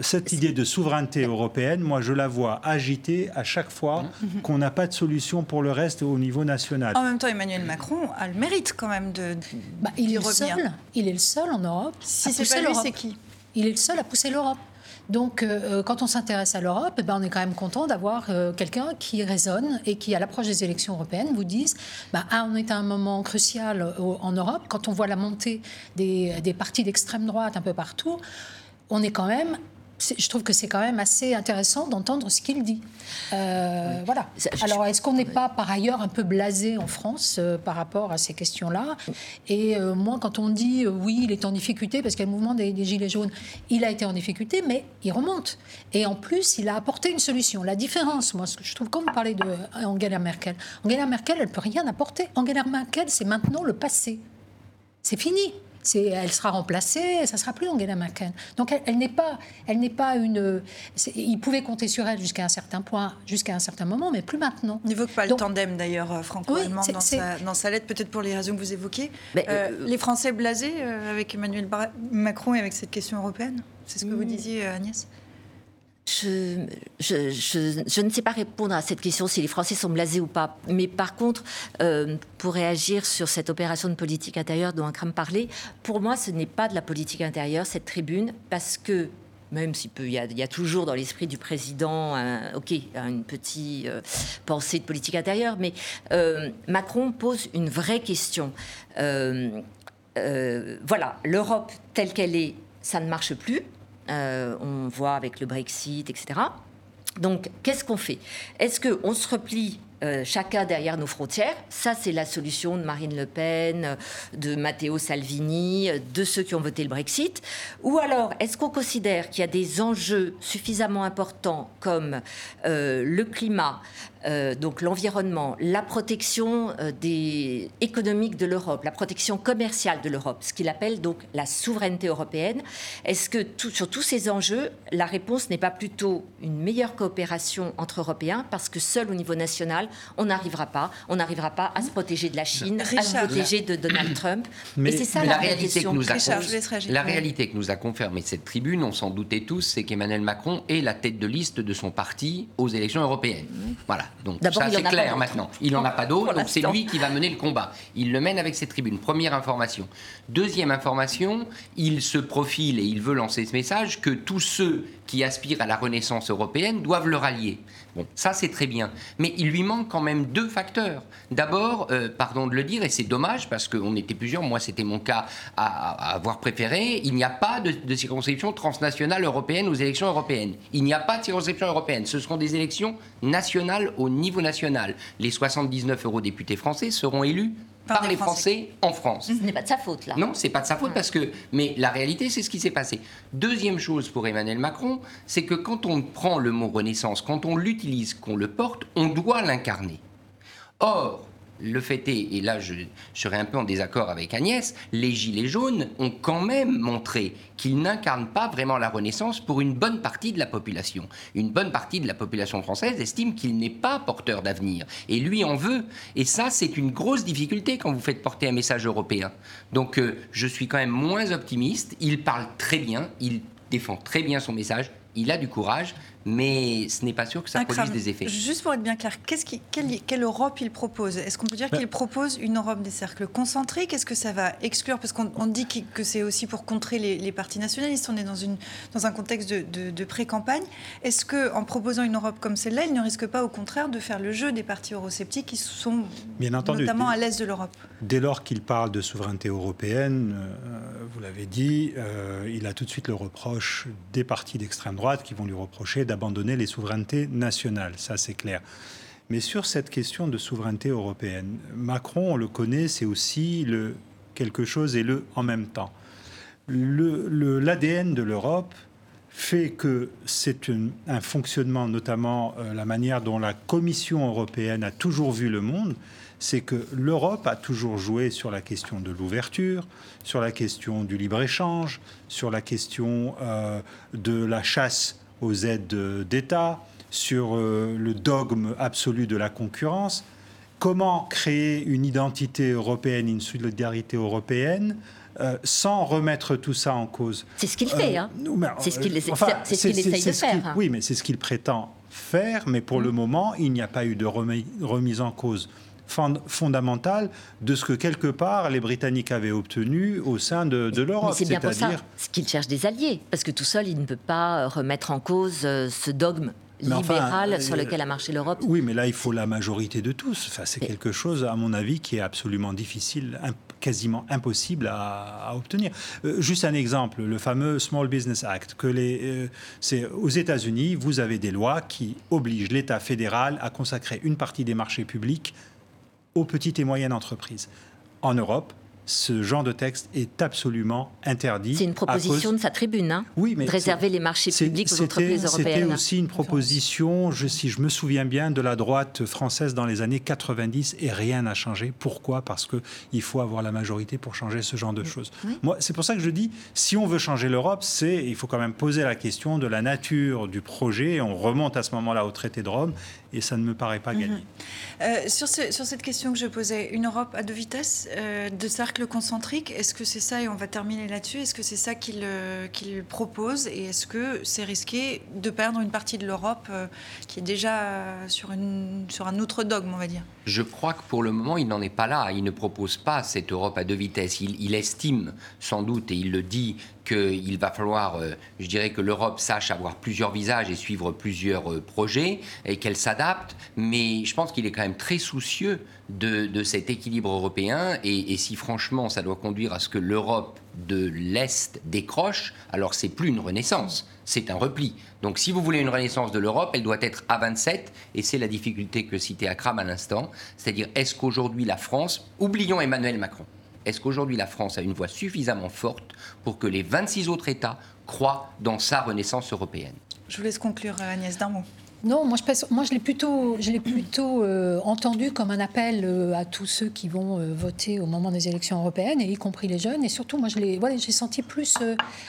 cette idée de souveraineté européenne, moi, je la vois agitée à chaque fois mmh. qu'on n'a pas de solution pour le reste au niveau national. En même temps, Emmanuel Macron a le mérite quand même de. Bah, il est le seul. Il est le seul en Europe. Si c'est pas lui, c'est qui? Il est le seul à pousser l'Europe. Donc, euh, euh, quand on s'intéresse à l'Europe, eh ben, on est quand même content d'avoir euh, quelqu'un qui raisonne et qui, à l'approche des élections européennes, vous dise bah, ah, on est à un moment crucial en Europe. Quand on voit la montée des, des partis d'extrême droite un peu partout, on est quand même je trouve que c'est quand même assez intéressant d'entendre ce qu'il dit. Euh, voilà. Alors, est-ce qu'on n'est pas par ailleurs un peu blasé en France euh, par rapport à ces questions-là? Et euh, moi, quand on dit oui, il est en difficulté parce qu'il y a le mouvement des, Gilets jaunes, il a été en difficulté, mais il remonte. Et en plus, il a apporté une solution. La différence, moi, ce que je trouve, quand vous parlez de Angela Merkel, Angela Merkel, elle peut rien apporter. Angela Merkel, c'est maintenant le passé. C'est fini elle sera remplacée, ça sera plus Angela Merkel. Donc elle, n'est pas, elle n'est pas une. Il pouvait compter sur elle jusqu'à un certain point, jusqu'à un certain moment, mais plus maintenant. Il n'évoque pas le tandem d'ailleurs euh, franco-allemand dans, sa, dans sa lettre, peut-être pour les raisons que vous évoquez. Euh, euh, les Français blasés avec Emmanuel Macron et avec cette question européenne, c'est ce que vous hmm. disiez Agnès? Je, ne sais pas répondre à cette question si les Français sont blasés ou pas. Mais par contre, euh, pour réagir sur cette opération de politique intérieure dont Akram parlait, pour moi, ce n'est pas de la politique intérieure, cette tribune, parce que même s'il il y, a toujours dans l'esprit du président, ok, une petite euh, pensée de politique intérieure, mais euh, Macron pose une vraie question. voilà, l'Europe telle qu'elle est, ça ne marche plus. Euh, on voit avec le Brexit, etc. Donc, qu'est-ce qu'on fait? Est-ce qu'on se replie euh, chacun derrière nos frontières? Ça, c'est la solution de Marine Le Pen, de Matteo Salvini, de ceux qui ont voté le Brexit. Ou alors, est-ce qu'on considère qu'il y a des enjeux suffisamment importants comme euh, le climat, euh, donc l'environnement, la protection euh, des, économique de l'Europe, la protection commerciale de l'Europe, ce qu'il appelle donc la souveraineté européenne. Est-ce que sur tous ces enjeux, la réponse n'est pas plutôt une meilleure coopération entre Européens parce que seul au niveau national, on n'arrivera pas, on n'arrivera pas à se protéger de la Chine, à se protéger de Donald Trump? Mais, c'est ça la, réalité que nous a la réalité que nous a confirmé cette tribune, on s'en doutait tous, c'est qu'Emmanuel Macron est la tête de liste de son parti aux élections européennes. Voilà. Donc ça c'est clair maintenant. Il n'en a pas d'autre, donc c'est lui qui va mener le combat. Il le mène avec ses tribunes. Première information. Deuxième information, il se profile et il veut lancer ce message que tous ceux qui aspirent à la renaissance européenne doivent le rallier. Bon, ça c'est très bien. Mais il lui manque quand même deux facteurs. D'abord, euh, pardon de le dire, et c'est dommage parce qu'on était plusieurs, moi c'était mon cas à, avoir préféré, il n'y a pas de, de, circonscription transnationale européenne aux élections européennes. Il n'y a pas de circonscription européenne. Ce seront des élections nationales au niveau national. Les 79 eurodéputés français seront élus par, les Français. en France. Ce n'est pas de sa faute, là. Non, c'est pas de sa faute parce que. Mais la réalité, c'est ce qui s'est passé. Deuxième chose pour Emmanuel Macron, c'est que quand on prend le mot Renaissance, quand on l'utilise, qu'on le porte, on doit l'incarner. Or, le fait est, et là je, serai un peu en désaccord avec Agnès, les Gilets jaunes ont quand même montré qu'ils n'incarnent pas vraiment la Renaissance pour une bonne partie de la population. Une bonne partie de la population française estime qu'il n'est pas porteur d'avenir. Et lui en veut. Et ça, c'est une grosse difficulté quand vous faites porter un message européen. Donc euh, je suis quand même moins optimiste. Il parle très bien, il défend très bien son message, il a du courage, mais ce n'est pas sûr que ça produise des effets. Juste pour être bien clair, quelle, Europe il propose? Est-ce qu'on peut dire bah. qu'il propose une Europe des cercles concentriques? Est-ce que ça va exclure? Parce qu'on dit que c'est aussi pour contrer les, partis nationalistes. On est dans, une, dans un contexte de, pré-campagne. Est-ce qu'en proposant une Europe comme celle-là, il ne risque pas au contraire de faire le jeu des partis eurosceptiques qui sont bien entendu, notamment à l'est de l'Europe? Dès lors qu'il parle de souveraineté européenne, euh, vous l'avez dit, euh, il a tout de suite le reproche des partis d'extrême droite qui vont lui reprocher abandonner les souverainetés nationales, ça c'est clair. Mais sur cette question de souveraineté européenne, Macron, on le connaît, c'est aussi le quelque chose et le en même temps. L'ADN de l'Europe fait que c'est un fonctionnement, notamment euh, la manière dont la Commission européenne a toujours vu le monde, c'est que l'Europe a toujours joué sur la question de l'ouverture, sur la question du libre-échange, sur la question euh, de la chasse aux aides d'État, sur euh, le dogme absolu de la concurrence. Comment créer une identité européenne, une solidarité européenne euh, sans remettre tout ça en cause? C'est ce qu'il fait, hein C'est ce qu'il essaye de faire. oui, mais c'est ce qu'il prétend faire, mais pour le mm. moment, il n'y a pas eu de remise en cause fondamentale de ce que quelque part les Britanniques avaient obtenu au sein de, l'Europe. C'est bien pour ça qu'il cherche des alliés, parce que tout seul, il ne peut pas remettre en cause euh, ce dogme libéral sur euh, lequel a marché l'Europe. Oui, mais là, il faut la majorité de tous. Enfin, c'est quelque chose, à mon avis, qui est absolument difficile, quasiment impossible à, obtenir. Euh, juste un exemple, le fameux Small Business Act. Que les, c'est aux États-Unis, vous avez des lois qui obligent l'État fédéral à consacrer une partie des marchés publics aux petites et moyennes entreprises. En Europe, ce genre de texte est absolument interdit. C'est une proposition de sa tribune, hein oui, mais de réserver les marchés publics aux entreprises européennes. C'était aussi une proposition, je, si je me souviens bien, de la droite française dans les années 90 et rien n'a changé. Pourquoi? Parce qu'il faut avoir la majorité pour changer ce genre de choses. Moi, c'est pour ça que je dis, si on veut changer l'Europe, c'est il faut quand même poser la question de la nature du projet. On remonte à ce moment-là au traité de Rome et ça ne me paraît pas gagné. Mhm. Euh, sur, sur, cette question que je posais, une Europe à deux vitesses, euh, de cercle concentrique, est-ce que c'est ça, et on va terminer là-dessus, est-ce que c'est ça qu'il euh, propose et est-ce que c'est risqué de perdre une partie de l'Europe qui est déjà sur, une, sur un autre dogme, on va dire? Je crois que pour le moment, il n'en est pas là. Il ne propose pas cette Europe à deux vitesses. Il, estime sans doute, et il le dit, qu'il va falloir, euh, je dirais, que l'Europe sache avoir plusieurs visages et suivre plusieurs euh, projets et qu'elle s'adapte. Mais je pense qu'il est quand même très soucieux de, cet équilibre européen. Et, si franchement ça doit conduire à ce que l'Europe de l'Est décroche, alors c'est plus une renaissance, c'est un repli. Donc si vous voulez une renaissance de l'Europe, elle doit être à 27, et c'est la difficulté que citait Akram à l'instant, c'est-à-dire est-ce qu'aujourd'hui la France, oublions Emmanuel Macron, est-ce qu'aujourd'hui la France a une voix suffisamment forte pour que les 26 autres États croient dans sa renaissance européenne? Je vous laisse conclure, Agnès, d'un mot. Non, moi je, l'ai plutôt, euh, entendu comme un appel euh, à tous ceux qui vont euh, voter au moment des élections européennes, y compris les jeunes. Et surtout, moi, j'ai senti plus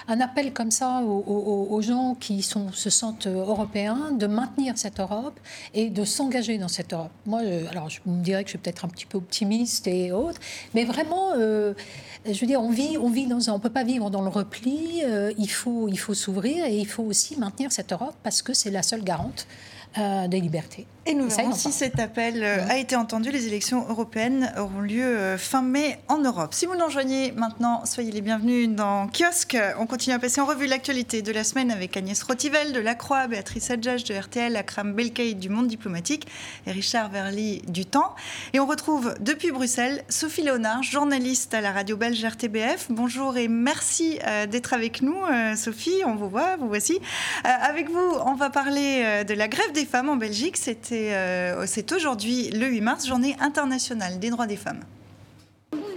un appel comme ça aux, gens qui se sentent européens de maintenir cette Europe et de s'engager dans cette Europe. Moi, alors, je me dirais que je suis peut-être un petit peu optimiste et autres, mais vraiment, je veux dire, on vit, on peut pas vivre dans le repli. il faut, il faut s'ouvrir et il faut aussi maintenir cette Europe parce que c'est la seule garante euh, des libertés. Et nous verrons si cet appel euh, a été entendu. Les élections européennes auront lieu euh, fin mai en Europe. Si vous nous rejoignez maintenant, soyez les bienvenus dans Kiosque. On continue à passer en revue l'actualité de la semaine avec Agnès Rotivel de La Croix, Béatrice Adjage de RTL, Akram Belkay du Monde Diplomatique et Richard Verly du Temps. Et on retrouve depuis Bruxelles Sophie Léonard, journaliste à la radio belge RTBF. Bonjour et merci d'être avec nous, Sophie. On vous voit, vous voici. Avec vous, on va parler de la grève des femmes en Belgique. C'était euh, c'est aujourd'hui le 8 mars, journée internationale des droits des femmes.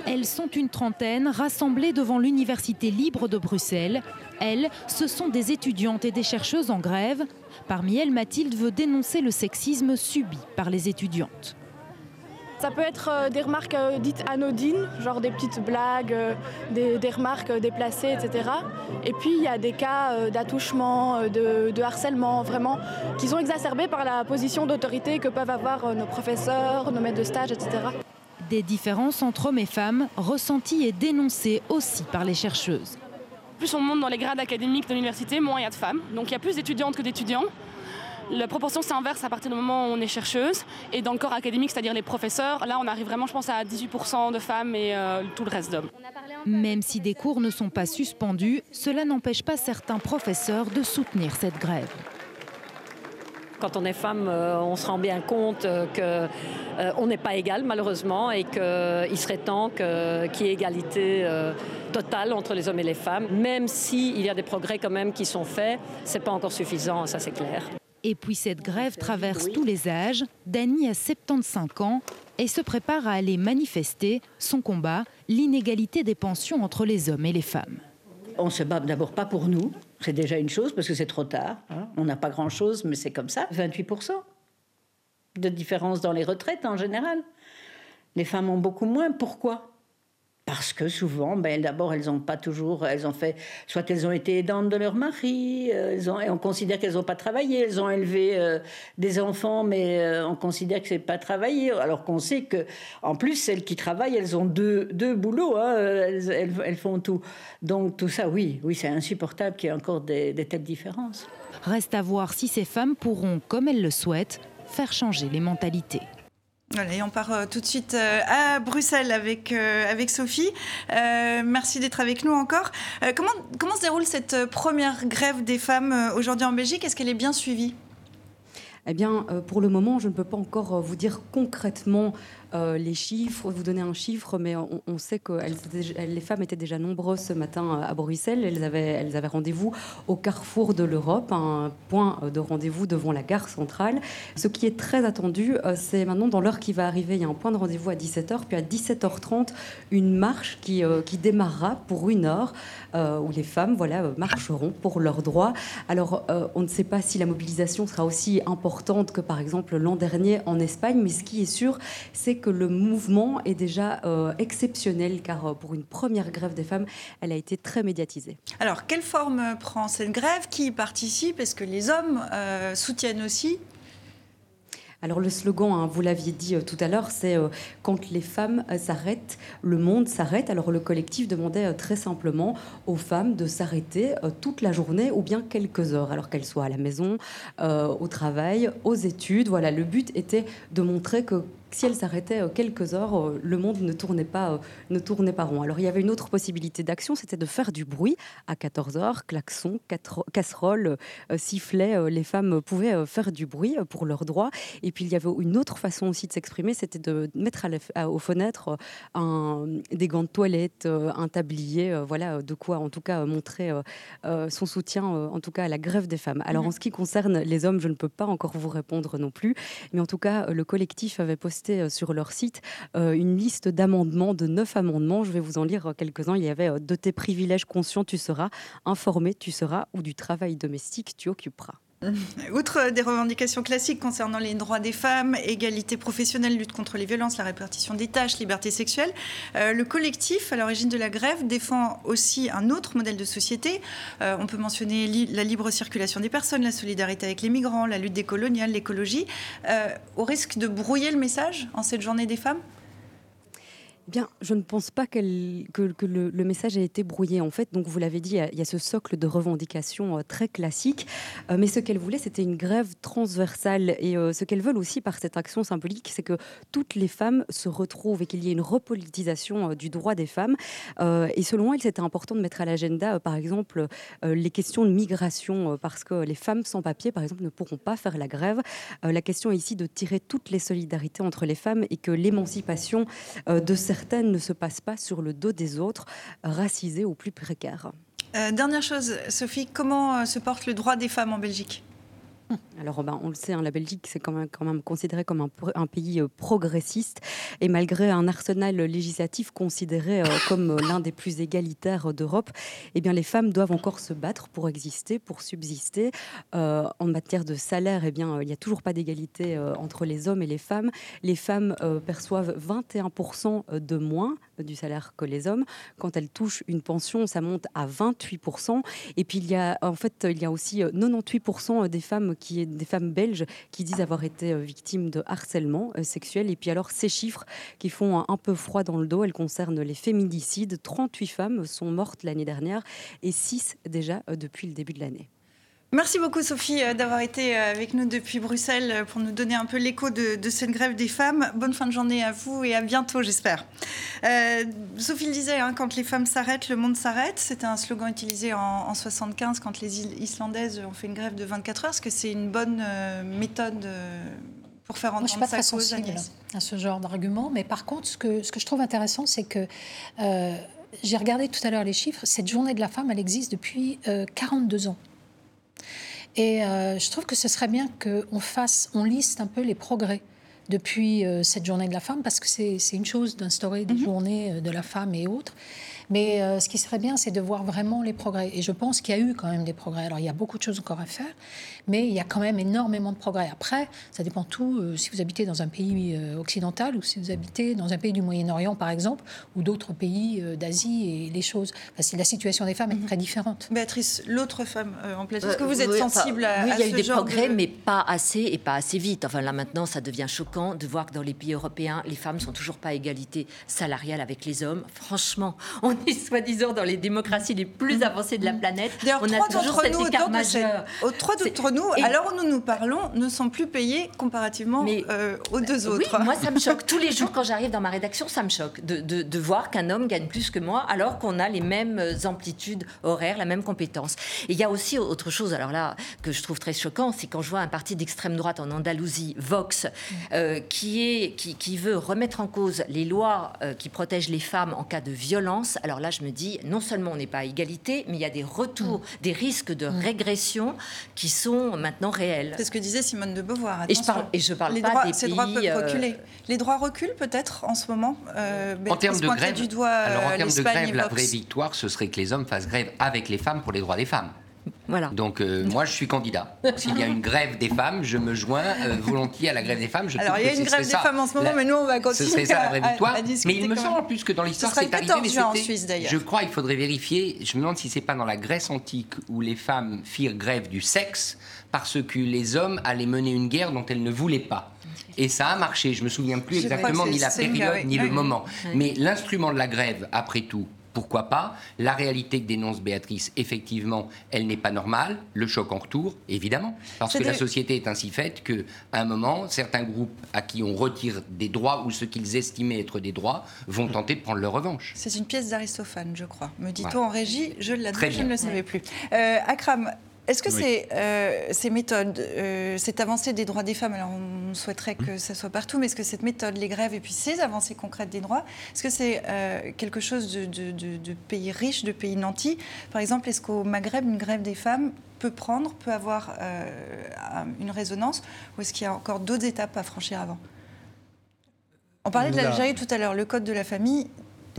Elles sont une trentaine rassemblées devant l'Université libre de Bruxelles. Elles, ce sont des étudiantes et des chercheuses en grève. Parmi elles, Mathilde veut dénoncer le sexisme subi par les étudiantes. Ça peut être euh, des remarques euh, dites anodines, genre des petites blagues, euh, des, remarques déplacées, etc. Et puis il y a des cas d'attouchement, de, de, harcèlement, vraiment, qui sont exacerbés par la position d'autorité que peuvent avoir nos professeurs, nos maîtres de stage, etc. Des différences entre hommes et femmes ressenties et dénoncées aussi par les chercheuses. Plus on monte dans les grades académiques de l'université, moins il y a de femmes. Donc il y a plus d'étudiantes que d'étudiants. La proportion s'inverse à partir du moment où on est chercheuse. Et dans le corps académique, c'est-à-dire les professeurs, là on arrive vraiment, je pense, à 18% de femmes et euh, tout le reste d'hommes. Même si des cours ne sont pas suspendus, cela n'empêche pas certains professeurs de soutenir cette grève. Quand on est femme, euh, on se rend bien compte euh, qu'on n'est pas égal malheureusement et qu'il serait temps qu'il y ait égalité totale entre les hommes et les femmes. Même s'il y a des progrès quand même qui sont faits, ce n'est pas encore suffisant, ça c'est clair. Et puis cette grève traverse tous les âges. Dany a 75 ans et se prépare à aller manifester son combat, l'inégalité des pensions entre les hommes et les femmes. On se bat d'abord pas pour nous, c'est déjà une chose parce que c'est trop tard. Hein. On n'a pas grand-chose, mais c'est comme ça. 28% de différence dans les retraites en général. Les femmes ont beaucoup moins. Pourquoi? Parce que souvent, ben, d'abord, elles ont pas toujours, elles ont fait, soit elles ont été aidantes de leur mari, euh, elles ont, et on considère qu'elles n'ont pas travaillé, elles ont élevé euh, des enfants, mais euh, on considère que c'est pas travaillé, alors qu'on sait que, en plus, celles qui travaillent, elles ont deux, deux boulots, hein, elles, elles, font tout. Donc tout ça, oui, oui, c'est insupportable qu'il y ait encore des, des telles différences. Reste à voir si ces femmes pourront, comme elles le souhaitent, faire changer les mentalités. On part euh, tout de suite euh, à Bruxelles avec, euh, Sophie. merci d'être avec nous encore. comment, comment se déroule cette première grève des femmes aujourd'hui en Belgique? Est-ce qu'elle est bien suivie? Eh bien, pour le moment, je ne peux pas encore vous dire concrètement euh, les chiffres, vous donner un chiffre, mais on, sait que les femmes étaient déjà nombreuses ce matin à Bruxelles. Elles avaient, rendez-vous au carrefour de l'Europe, un point de rendez-vous devant la gare centrale. Ce qui est très attendu, euh, c'est maintenant dans l'heure qui va arriver, il y a un point de rendez-vous à 17h, puis à 17h30, une marche qui, euh, qui démarrera pour une heure, où les femmes voilà, marcheront pour leurs droits. Alors, on ne sait pas si la mobilisation sera aussi importante que par exemple l'an dernier en Espagne, mais ce qui est sûr, c'est que le mouvement est déjà euh, exceptionnel car euh, pour une première grève des femmes, elle a été très médiatisée. Alors, quelle forme prend cette grève? Qui y participe? Est-ce que les hommes euh, soutiennent aussi? Alors le slogan, hein, vous l'aviez dit tout à l'heure, c'est quand les femmes s'arrêtent, le monde s'arrête. Alors le collectif demandait très simplement aux femmes de s'arrêter toute la journée ou bien quelques heures, alors qu'elles soient à la maison, au travail, aux études. Voilà, le but était de montrer que si elle s'arrêtait euh, quelques heures, euh, le monde ne tournait pas, euh, ne tournait pas rond. Alors il y avait une autre possibilité d'action, c'était de faire du bruit à 14 heures, klaxon, casserole, sifflet. Les femmes pouvaient faire du bruit pour leurs droits. Et puis il y avait une autre façon aussi de s'exprimer, c'était de mettre à aux fenêtres un, des gants de toilette, un tablier, voilà, de quoi en tout cas montrer son soutien, en tout cas à la grève des femmes. Alors en mhm. ce qui concerne les hommes, je ne peux pas encore vous répondre non plus, mais en tout cas le collectif avait posté euh, sur leur site euh, une liste d'amendements, de neuf amendements. Je vais vous en lire euh, quelques-uns. Il y avait de tes privilèges conscients, tu seras, informé, tu seras, ou du travail domestique, tu occuperas. Outre des revendications classiques concernant les droits des femmes, égalité professionnelle, lutte contre les violences, la répartition des tâches, liberté sexuelle, euh, le collectif à l'origine de la grève défend aussi un autre modèle de société. Euh, on peut mentionner la libre circulation des personnes, la solidarité avec les migrants, la lutte décoloniale, l'écologie, euh, au risque de brouiller le message en cette journée des femmes? Bien, je ne pense pas que, le, message ait été brouillé. En fait, donc vous l'avez dit, il y, a, ce socle de revendications euh, très classique. Euh, mais ce qu'elle voulait, c'était une grève transversale. Et euh, ce qu'elles veulent aussi par cette action symbolique, c'est que toutes les femmes se retrouvent et qu'il y ait une repolitisation du droit des femmes. et selon elle, c'était important de mettre à l'agenda, par exemple, les questions de migration, parce que les femmes sans papier, par exemple, ne pourront pas faire la grève. la question est ici de tirer toutes les solidarités entre les femmes et que l'émancipation de cette certaines ne se passent pas sur le dos des autres, racisés ou plus précaires. Euh, dernière chose, Sophie, comment euh, se porte le droit des femmes en Belgique? Alors, ben, on le sait, hein, la Belgique, c'est quand même, quand même considéré comme un, pays euh, progressiste. Et malgré un arsenal législatif considéré euh, comme euh, l'un des plus égalitaires d'Europe, eh bien, les femmes doivent encore se battre pour exister, pour subsister. en matière de salaire, eh bien, il n'y a toujours pas d'égalité entre les hommes et les femmes. Les femmes perçoivent 21% de moins du salaire que les hommes. Quand elles touchent une pension, ça monte à 28%. Et puis, il y a, en fait, il y a aussi 98% des femmes qui des femmes belges qui disent avoir été euh, victimes de harcèlement euh, sexuel. Et puis alors ces chiffres qui font un peu froid dans le dos, elles concernent les féminicides. 38 femmes sont mortes l'année dernière et 6 déjà euh, depuis le début de l'année. Merci beaucoup Sophie euh, d'avoir été euh, avec nous depuis Bruxelles euh, pour nous donner un peu l'écho de, cette grève des femmes. Bonne fin de journée à vous et à bientôt j'espère. Sophie le disait, hein, quand les femmes s'arrêtent, le monde s'arrête. C'était un slogan utilisé en, 75 quand les Islandaises ont fait une grève de 24 heures. Est-ce que c'est une bonne méthode pour faire entendre Moi, je suis pas très sensible à ce genre d'argument, mais par contre, ce que, ce que je trouve intéressant, c'est que j'ai regardé tout à l'heure les chiffres. Cette journée de la femme, elle existe depuis 42 ans. Et euh, je trouve que ce serait bien qu'on fasse, on liste un peu les progrès depuis euh, cette journée de la femme, parce que c'est une chose d'instaurer des mhm. journées euh, de la femme et autres. Mais ce qui serait bien, c'est de voir vraiment les progrès. Et je pense qu'il y a eu quand même des progrès. Alors, il y a beaucoup de choses encore à faire, mais il y a quand même énormément de progrès. Après, ça dépend tout si vous habitez dans un pays occidental ou si vous habitez dans un pays du Moyen-Orient, par exemple, ou d'autres pays d'Asie, et les choses. la situation des femmes est mhm. très différente. Béatrice, l'autre femme en plateau, est-ce que vous êtes sensible à, Oui, il y a eu des progrès, de... mais pas assez et pas assez vite. Enfin, là, maintenant, ça devient chaud de voir que dans les pays européens, les femmes sont toujours pas à égalité salariale avec les hommes. Franchement, on est soi-disant dans les démocraties les plus avancées de la planète. on a toujours cet nous, écart majeur. Trois d'entre nous, alors où nous nous parlons, ne sont plus payés comparativement euh, aux deux autres. Oui, moi, ça me choque. Tous les jours, quand j'arrive dans ma rédaction, ça me choque de, de, voir qu'un homme gagne plus que moi, alors qu'on a les mêmes amplitudes horaires, la même compétence. Et il y a aussi autre chose, alors là, que je trouve très choquant, c'est quand je vois un parti d'extrême droite en Andalousie, Vox, euh, qui, est, qui, veut remettre en cause les lois euh, qui protègent les femmes en cas de violence, alors là, je me dis, non seulement on n'est pas à égalité, mais il y a des retours, mm. des risques de mm. régression qui sont maintenant réels. C'est ce que disait Simone de Beauvoir. Et je parle, et je parle les pas droits, des ces pays, droits peuvent reculer. Les droits reculent peut-être en ce moment. Euh, en termes de grève, du doigt, alors en termes de grève, la vraie victoire, ce serait que les hommes fassent grève avec les femmes pour les droits des femmes. Voilà. Donc euh, moi, je suis candidat. S'il y a une grève des femmes, je me joins euh, volontiers à la grève des femmes. Je Alors il y a une grève des femmes en ce moment, mais nous on va continuer. Ce serait ça la vraie victoire. mais il me semble en plus que dans l'histoire c'est arrivé. Mais en Suisse. Je crois, il faudrait vérifier. Je me demande si c'est pas dans la Grèce antique où les femmes firent grève du sexe parce que les hommes allaient mener une guerre dont elles ne voulaient pas. Et ça a marché. Je me souviens plus exactement ni la période ni le moment. Mais l'instrument de la grève, après tout, pourquoi pas La réalité que dénonce Béatrice, effectivement, elle n'est pas normale. Le choc en retour, évidemment. Parce que la société est ainsi faite qu'à un moment, certains groupes à qui on retire des droits ou ce qu'ils estimaient être des droits vont tenter de prendre leur revanche. C'est une pièce d'Aristophane, je crois. Me dit-on en régie, je, l'admets, je ne le savais plus. Euh, Akram, est-ce que euh, ces méthodes, euh, cette avancée des droits des femmes, alors on souhaiterait que ça soit partout, mais est-ce que cette méthode, les grèves et puis ces avancées concrètes des droits, est-ce que c'est euh, quelque chose de, pays riche, de pays nantis Par exemple, est-ce qu'au Maghreb, une grève des femmes peut prendre, peut avoir une résonance, ou est-ce qu'il y a encore d'autres étapes à franchir avant? On parlait de l'Algérie tout à l'heure, le code de la famille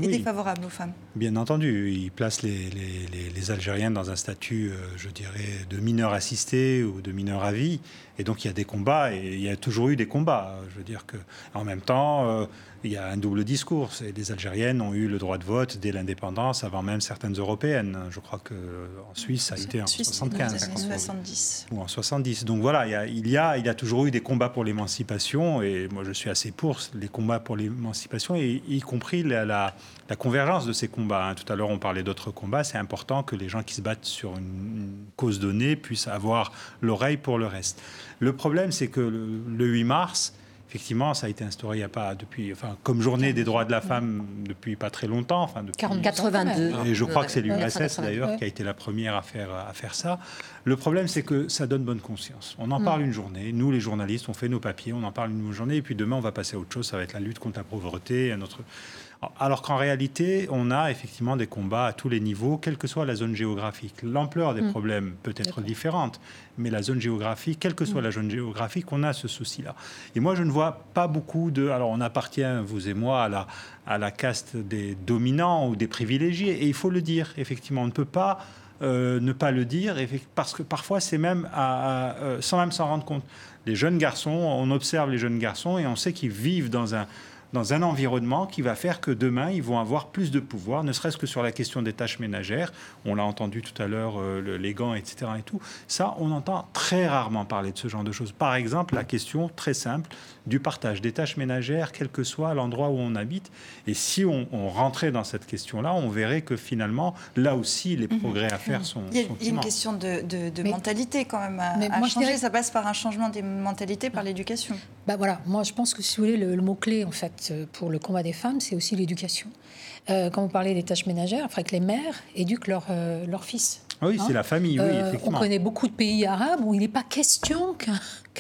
est défavorable aux femmes. Bien entendu, il place les, les, Algériens dans un statut, euh, je dirais, de mineur assisté ou de mineur à vie. Et donc il y a des combats, et il y a toujours eu des combats. Je veux dire que, en même temps, euh, il y a un double discours. Les Algériennes ont eu le droit de vote dès l'indépendance, avant même certaines européennes. Je crois qu'en Suisse, ça a été en 75. 70. Ou en 70. Donc voilà, il y, a, il, y a, il y a toujours eu des combats pour l'émancipation, et moi je suis assez pour les combats pour l'émancipation, y compris la, la, convergence de ces combats. Hein. Tout à l'heure, on parlait d'autres combats. C'est important que les gens qui se battent sur une, cause donnée puissent avoir l'oreille pour le reste. Le problème, c'est que le 8 mars, effectivement, ça a été instauré il n'y a pas depuis, enfin, comme journée des droits de la femme depuis pas très longtemps, enfin depuis 82. Et je crois que c'est l'UNSS d'ailleurs qui a été la première à faire à faire ça. Le problème, c'est que ça donne bonne conscience. On en mm. parle une journée. Nous, les journalistes, on fait nos papiers, on en parle une journée, et puis demain, on va passer à autre chose. Ça va être la lutte contre la pauvreté, un autre. Alors qu'en réalité, on a effectivement des combats à tous les niveaux, quelle que soit la zone géographique. L'ampleur des mm. problèmes peut être différente, mais la zone géographique, quelle que soit mm. la zone géographique, on a ce souci-là. Et moi, je ne vois pas beaucoup de... Alors, on appartient, vous et moi, à la, à la caste des dominants ou des privilégiés, et il faut le dire, effectivement, on ne peut pas... Euh, ne pas le dire, parce que parfois c'est même à, euh, sans même s'en rendre compte. Les jeunes garçons, on observe les jeunes garçons et on sait qu'ils vivent dans un, dans un environnement qui va faire que demain, ils vont avoir plus de pouvoir, ne serait-ce que sur la question des tâches ménagères. On l'a entendu tout à l'heure, euh, les gants, etc. Et tout. Ça, on entend très rarement parler de ce genre de choses. Par exemple, la question très simple du partage des tâches ménagères, quel que soit l'endroit où on habite. Et si on, rentrait dans cette question-là, on verrait que finalement, là aussi, les mhm. progrès à faire sont. Il y a, il y a une question de, mentalité quand même à, moi, changer. Je Ça passe par un changement des mentalités, par l'éducation. Bah voilà, moi je pense que si vous voulez, le, mot-clé en fait pour le combat des femmes, c'est aussi l'éducation. Euh, quand vous parlez des tâches ménagères, il faudrait que les mères éduquent leurs euh, leur fils. Oui, c'est hein la famille, oui, euh, effectivement. On connaît beaucoup de pays arabes où il n'est pas question qu'un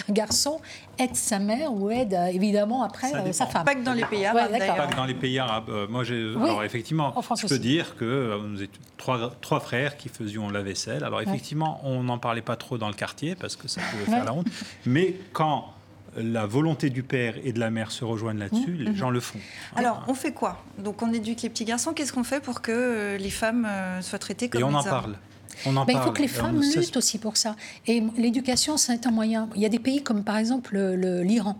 garçon aide sa mère ou aide évidemment après sa femme. Pas que dans les pays arabes. pas que dans les pays arabes. moi, j'ai, alors effectivement, je peux dire que nous étions trois, trois frères qui faisions la vaisselle. Alors effectivement, on n'en parlait pas trop dans le quartier parce que ça pouvait faire la honte. Mais quand la volonté du père et de la mère se rejoignent là-dessus, mmh, les mmh. gens le font. Alors, on fait quoi? Donc, on éduque les petits garçons. Qu'est-ce qu'on fait pour que euh, les femmes euh, soient traitées comme Et on en parle. On en ben, parle. Il faut que les femmes luttent aussi pour ça. Et l'éducation, c'est un moyen. Il y a des pays comme par exemple l'Iran.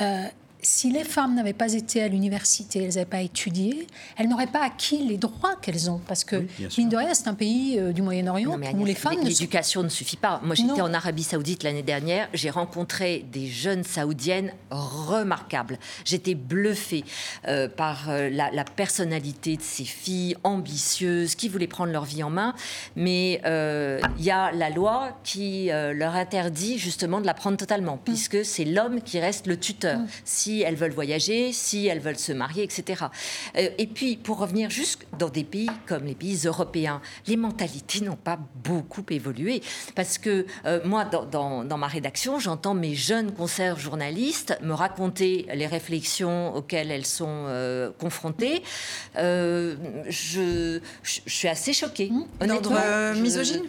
Euh, si les femmes n'avaient pas été à l'université, elles n'avaient pas étudié, elles n'auraient pas acquis les droits qu'elles ont. Parce que, mine de rien, c'est un pays euh, du Moyen-Orient où les femmes. L'éducation ne suffit pas. Moi, j'étais en Arabie Saoudite l'année dernière. J'ai rencontré des jeunes Saoudiennes remarquables. J'étais bluffée euh, par euh, la, personnalité de ces filles ambitieuses qui voulaient prendre leur vie en main. Mais il y a la loi qui leur interdit justement de la prendre totalement, mm. puisque c'est l'homme qui reste le tuteur. Mm. Si elles veulent voyager, si elles veulent se marier, etc. Euh, et puis, pour revenir juste dans des pays comme les pays européens, les mentalités n'ont pas beaucoup évolué. Parce que euh, moi, dans, ma rédaction, j'entends mes jeunes conserves journalistes me raconter les réflexions auxquelles elles sont euh, confrontées. Je, suis assez choquée. D'ordre misogyne?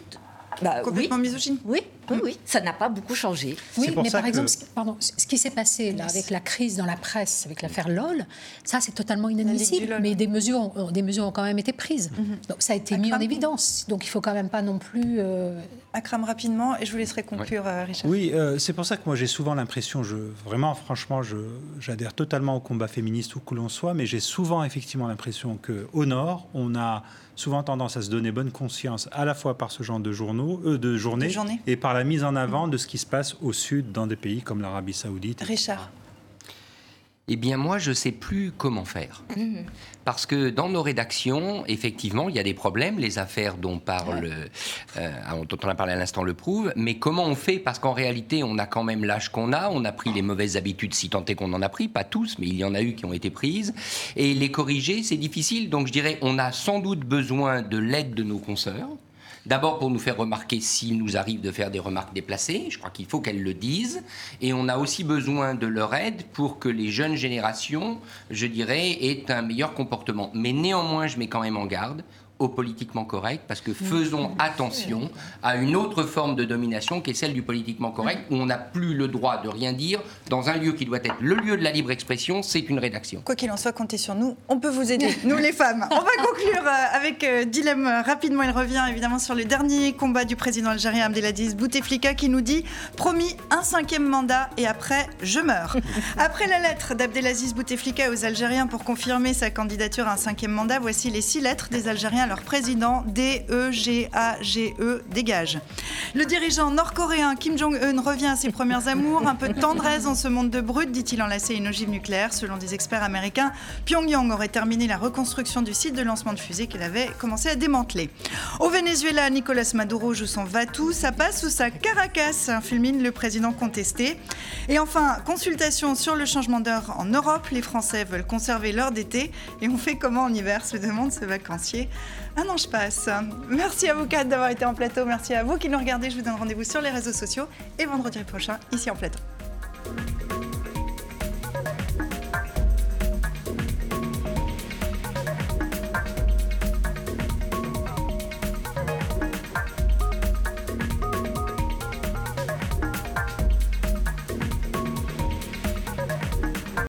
Bah, Complètement misogyne Oui, oui, oui, ça n'a pas beaucoup changé. Oui, mais par exemple, ce, pardon, ce qui s'est passé là, avec la crise dans la presse, avec l'affaire LOL, ça c'est totalement inadmissible, mais des mesures, ont, des mesures ont quand même été prises. Mhm. Donc ça a été mis en évidence. Donc il faut quand même pas non plus... Euh... Akram, rapidement, et je vous laisserai conclure, euh, Richard. Oui, euh, c'est pour ça que moi j'ai souvent l'impression, je, vraiment franchement, j'adhère totalement au combat féministe où que l'on soit, mais j'ai souvent effectivement l'impression qu'au Nord, on a souvent tendance à se donner bonne conscience à la fois par ce genre de journaux, euh, de journées, et par la mise en avant de ce qui se passe au sud dans des pays comme l'Arabie Saoudite. Richard. Eh bien, moi, je ne sais plus comment faire. Mhm. Parce que dans nos rédactions, effectivement, il y a des problèmes. Les affaires dont, parle, euh, dont on a parlé à l'instant le prouvent. Mais comment on fait? Parce qu'en réalité, on a quand même l'âge qu'on a. On a pris les mauvaises habitudes, si tant est qu'on en a pris. Pas tous, mais il y en a eu qui ont été prises. Et les corriger, c'est difficile. Donc, je dirais, on a sans doute besoin de l'aide de nos consoeurs D'abord pour nous faire remarquer s'il nous arrive de faire des remarques déplacées, je crois qu'il faut qu'elles le disent, et on a aussi besoin de leur aide pour que les jeunes générations, je dirais, aient un meilleur comportement. Mais néanmoins, je mets quand même en garde, au politiquement correct, parce que faisons attention à une autre forme de domination qui est celle du politiquement correct, où on n'a plus le droit de rien dire dans un lieu qui doit être le lieu de la libre expression, c'est une rédaction. Quoi qu'il en soit, comptez sur nous, on peut vous aider, nous les femmes. On va conclure euh, avec euh, Dilemme rapidement, il revient évidemment sur le dernier combat du président algérien Abdelaziz Bouteflika qui nous dit promis un cinquième mandat et après je meurs. Après la lettre d'Abdelaziz Bouteflika aux Algériens pour confirmer sa candidature à un cinquième mandat, voici les six lettres des Algériens leur président D-E-G-A-G-E dégage. Le dirigeant nord-coréen Kim Jong-un revient à ses premières amours. Un peu de tendresse dans ce monde de brut, dit-il enlacé une ogive nucléaire. Selon des experts américains, Pyongyang aurait terminé la reconstruction du site de lancement de fusée qu'il avait commencé à démanteler. Au Venezuela, Nicolas Maduro joue son va-tout. Ça passe ou ça caracasse, fulmine le président contesté. Et enfin, consultation sur le changement d'heure en Europe. Les Français veulent conserver l'heure d'été. Et on fait comment en hiver se demande ce vacancier. Un an je passe. Merci à vous quatre d'avoir été en plateau. Merci à vous qui nous regardez. Je vous donne rendez-vous sur les réseaux sociaux et vendredi prochain ici en plateau.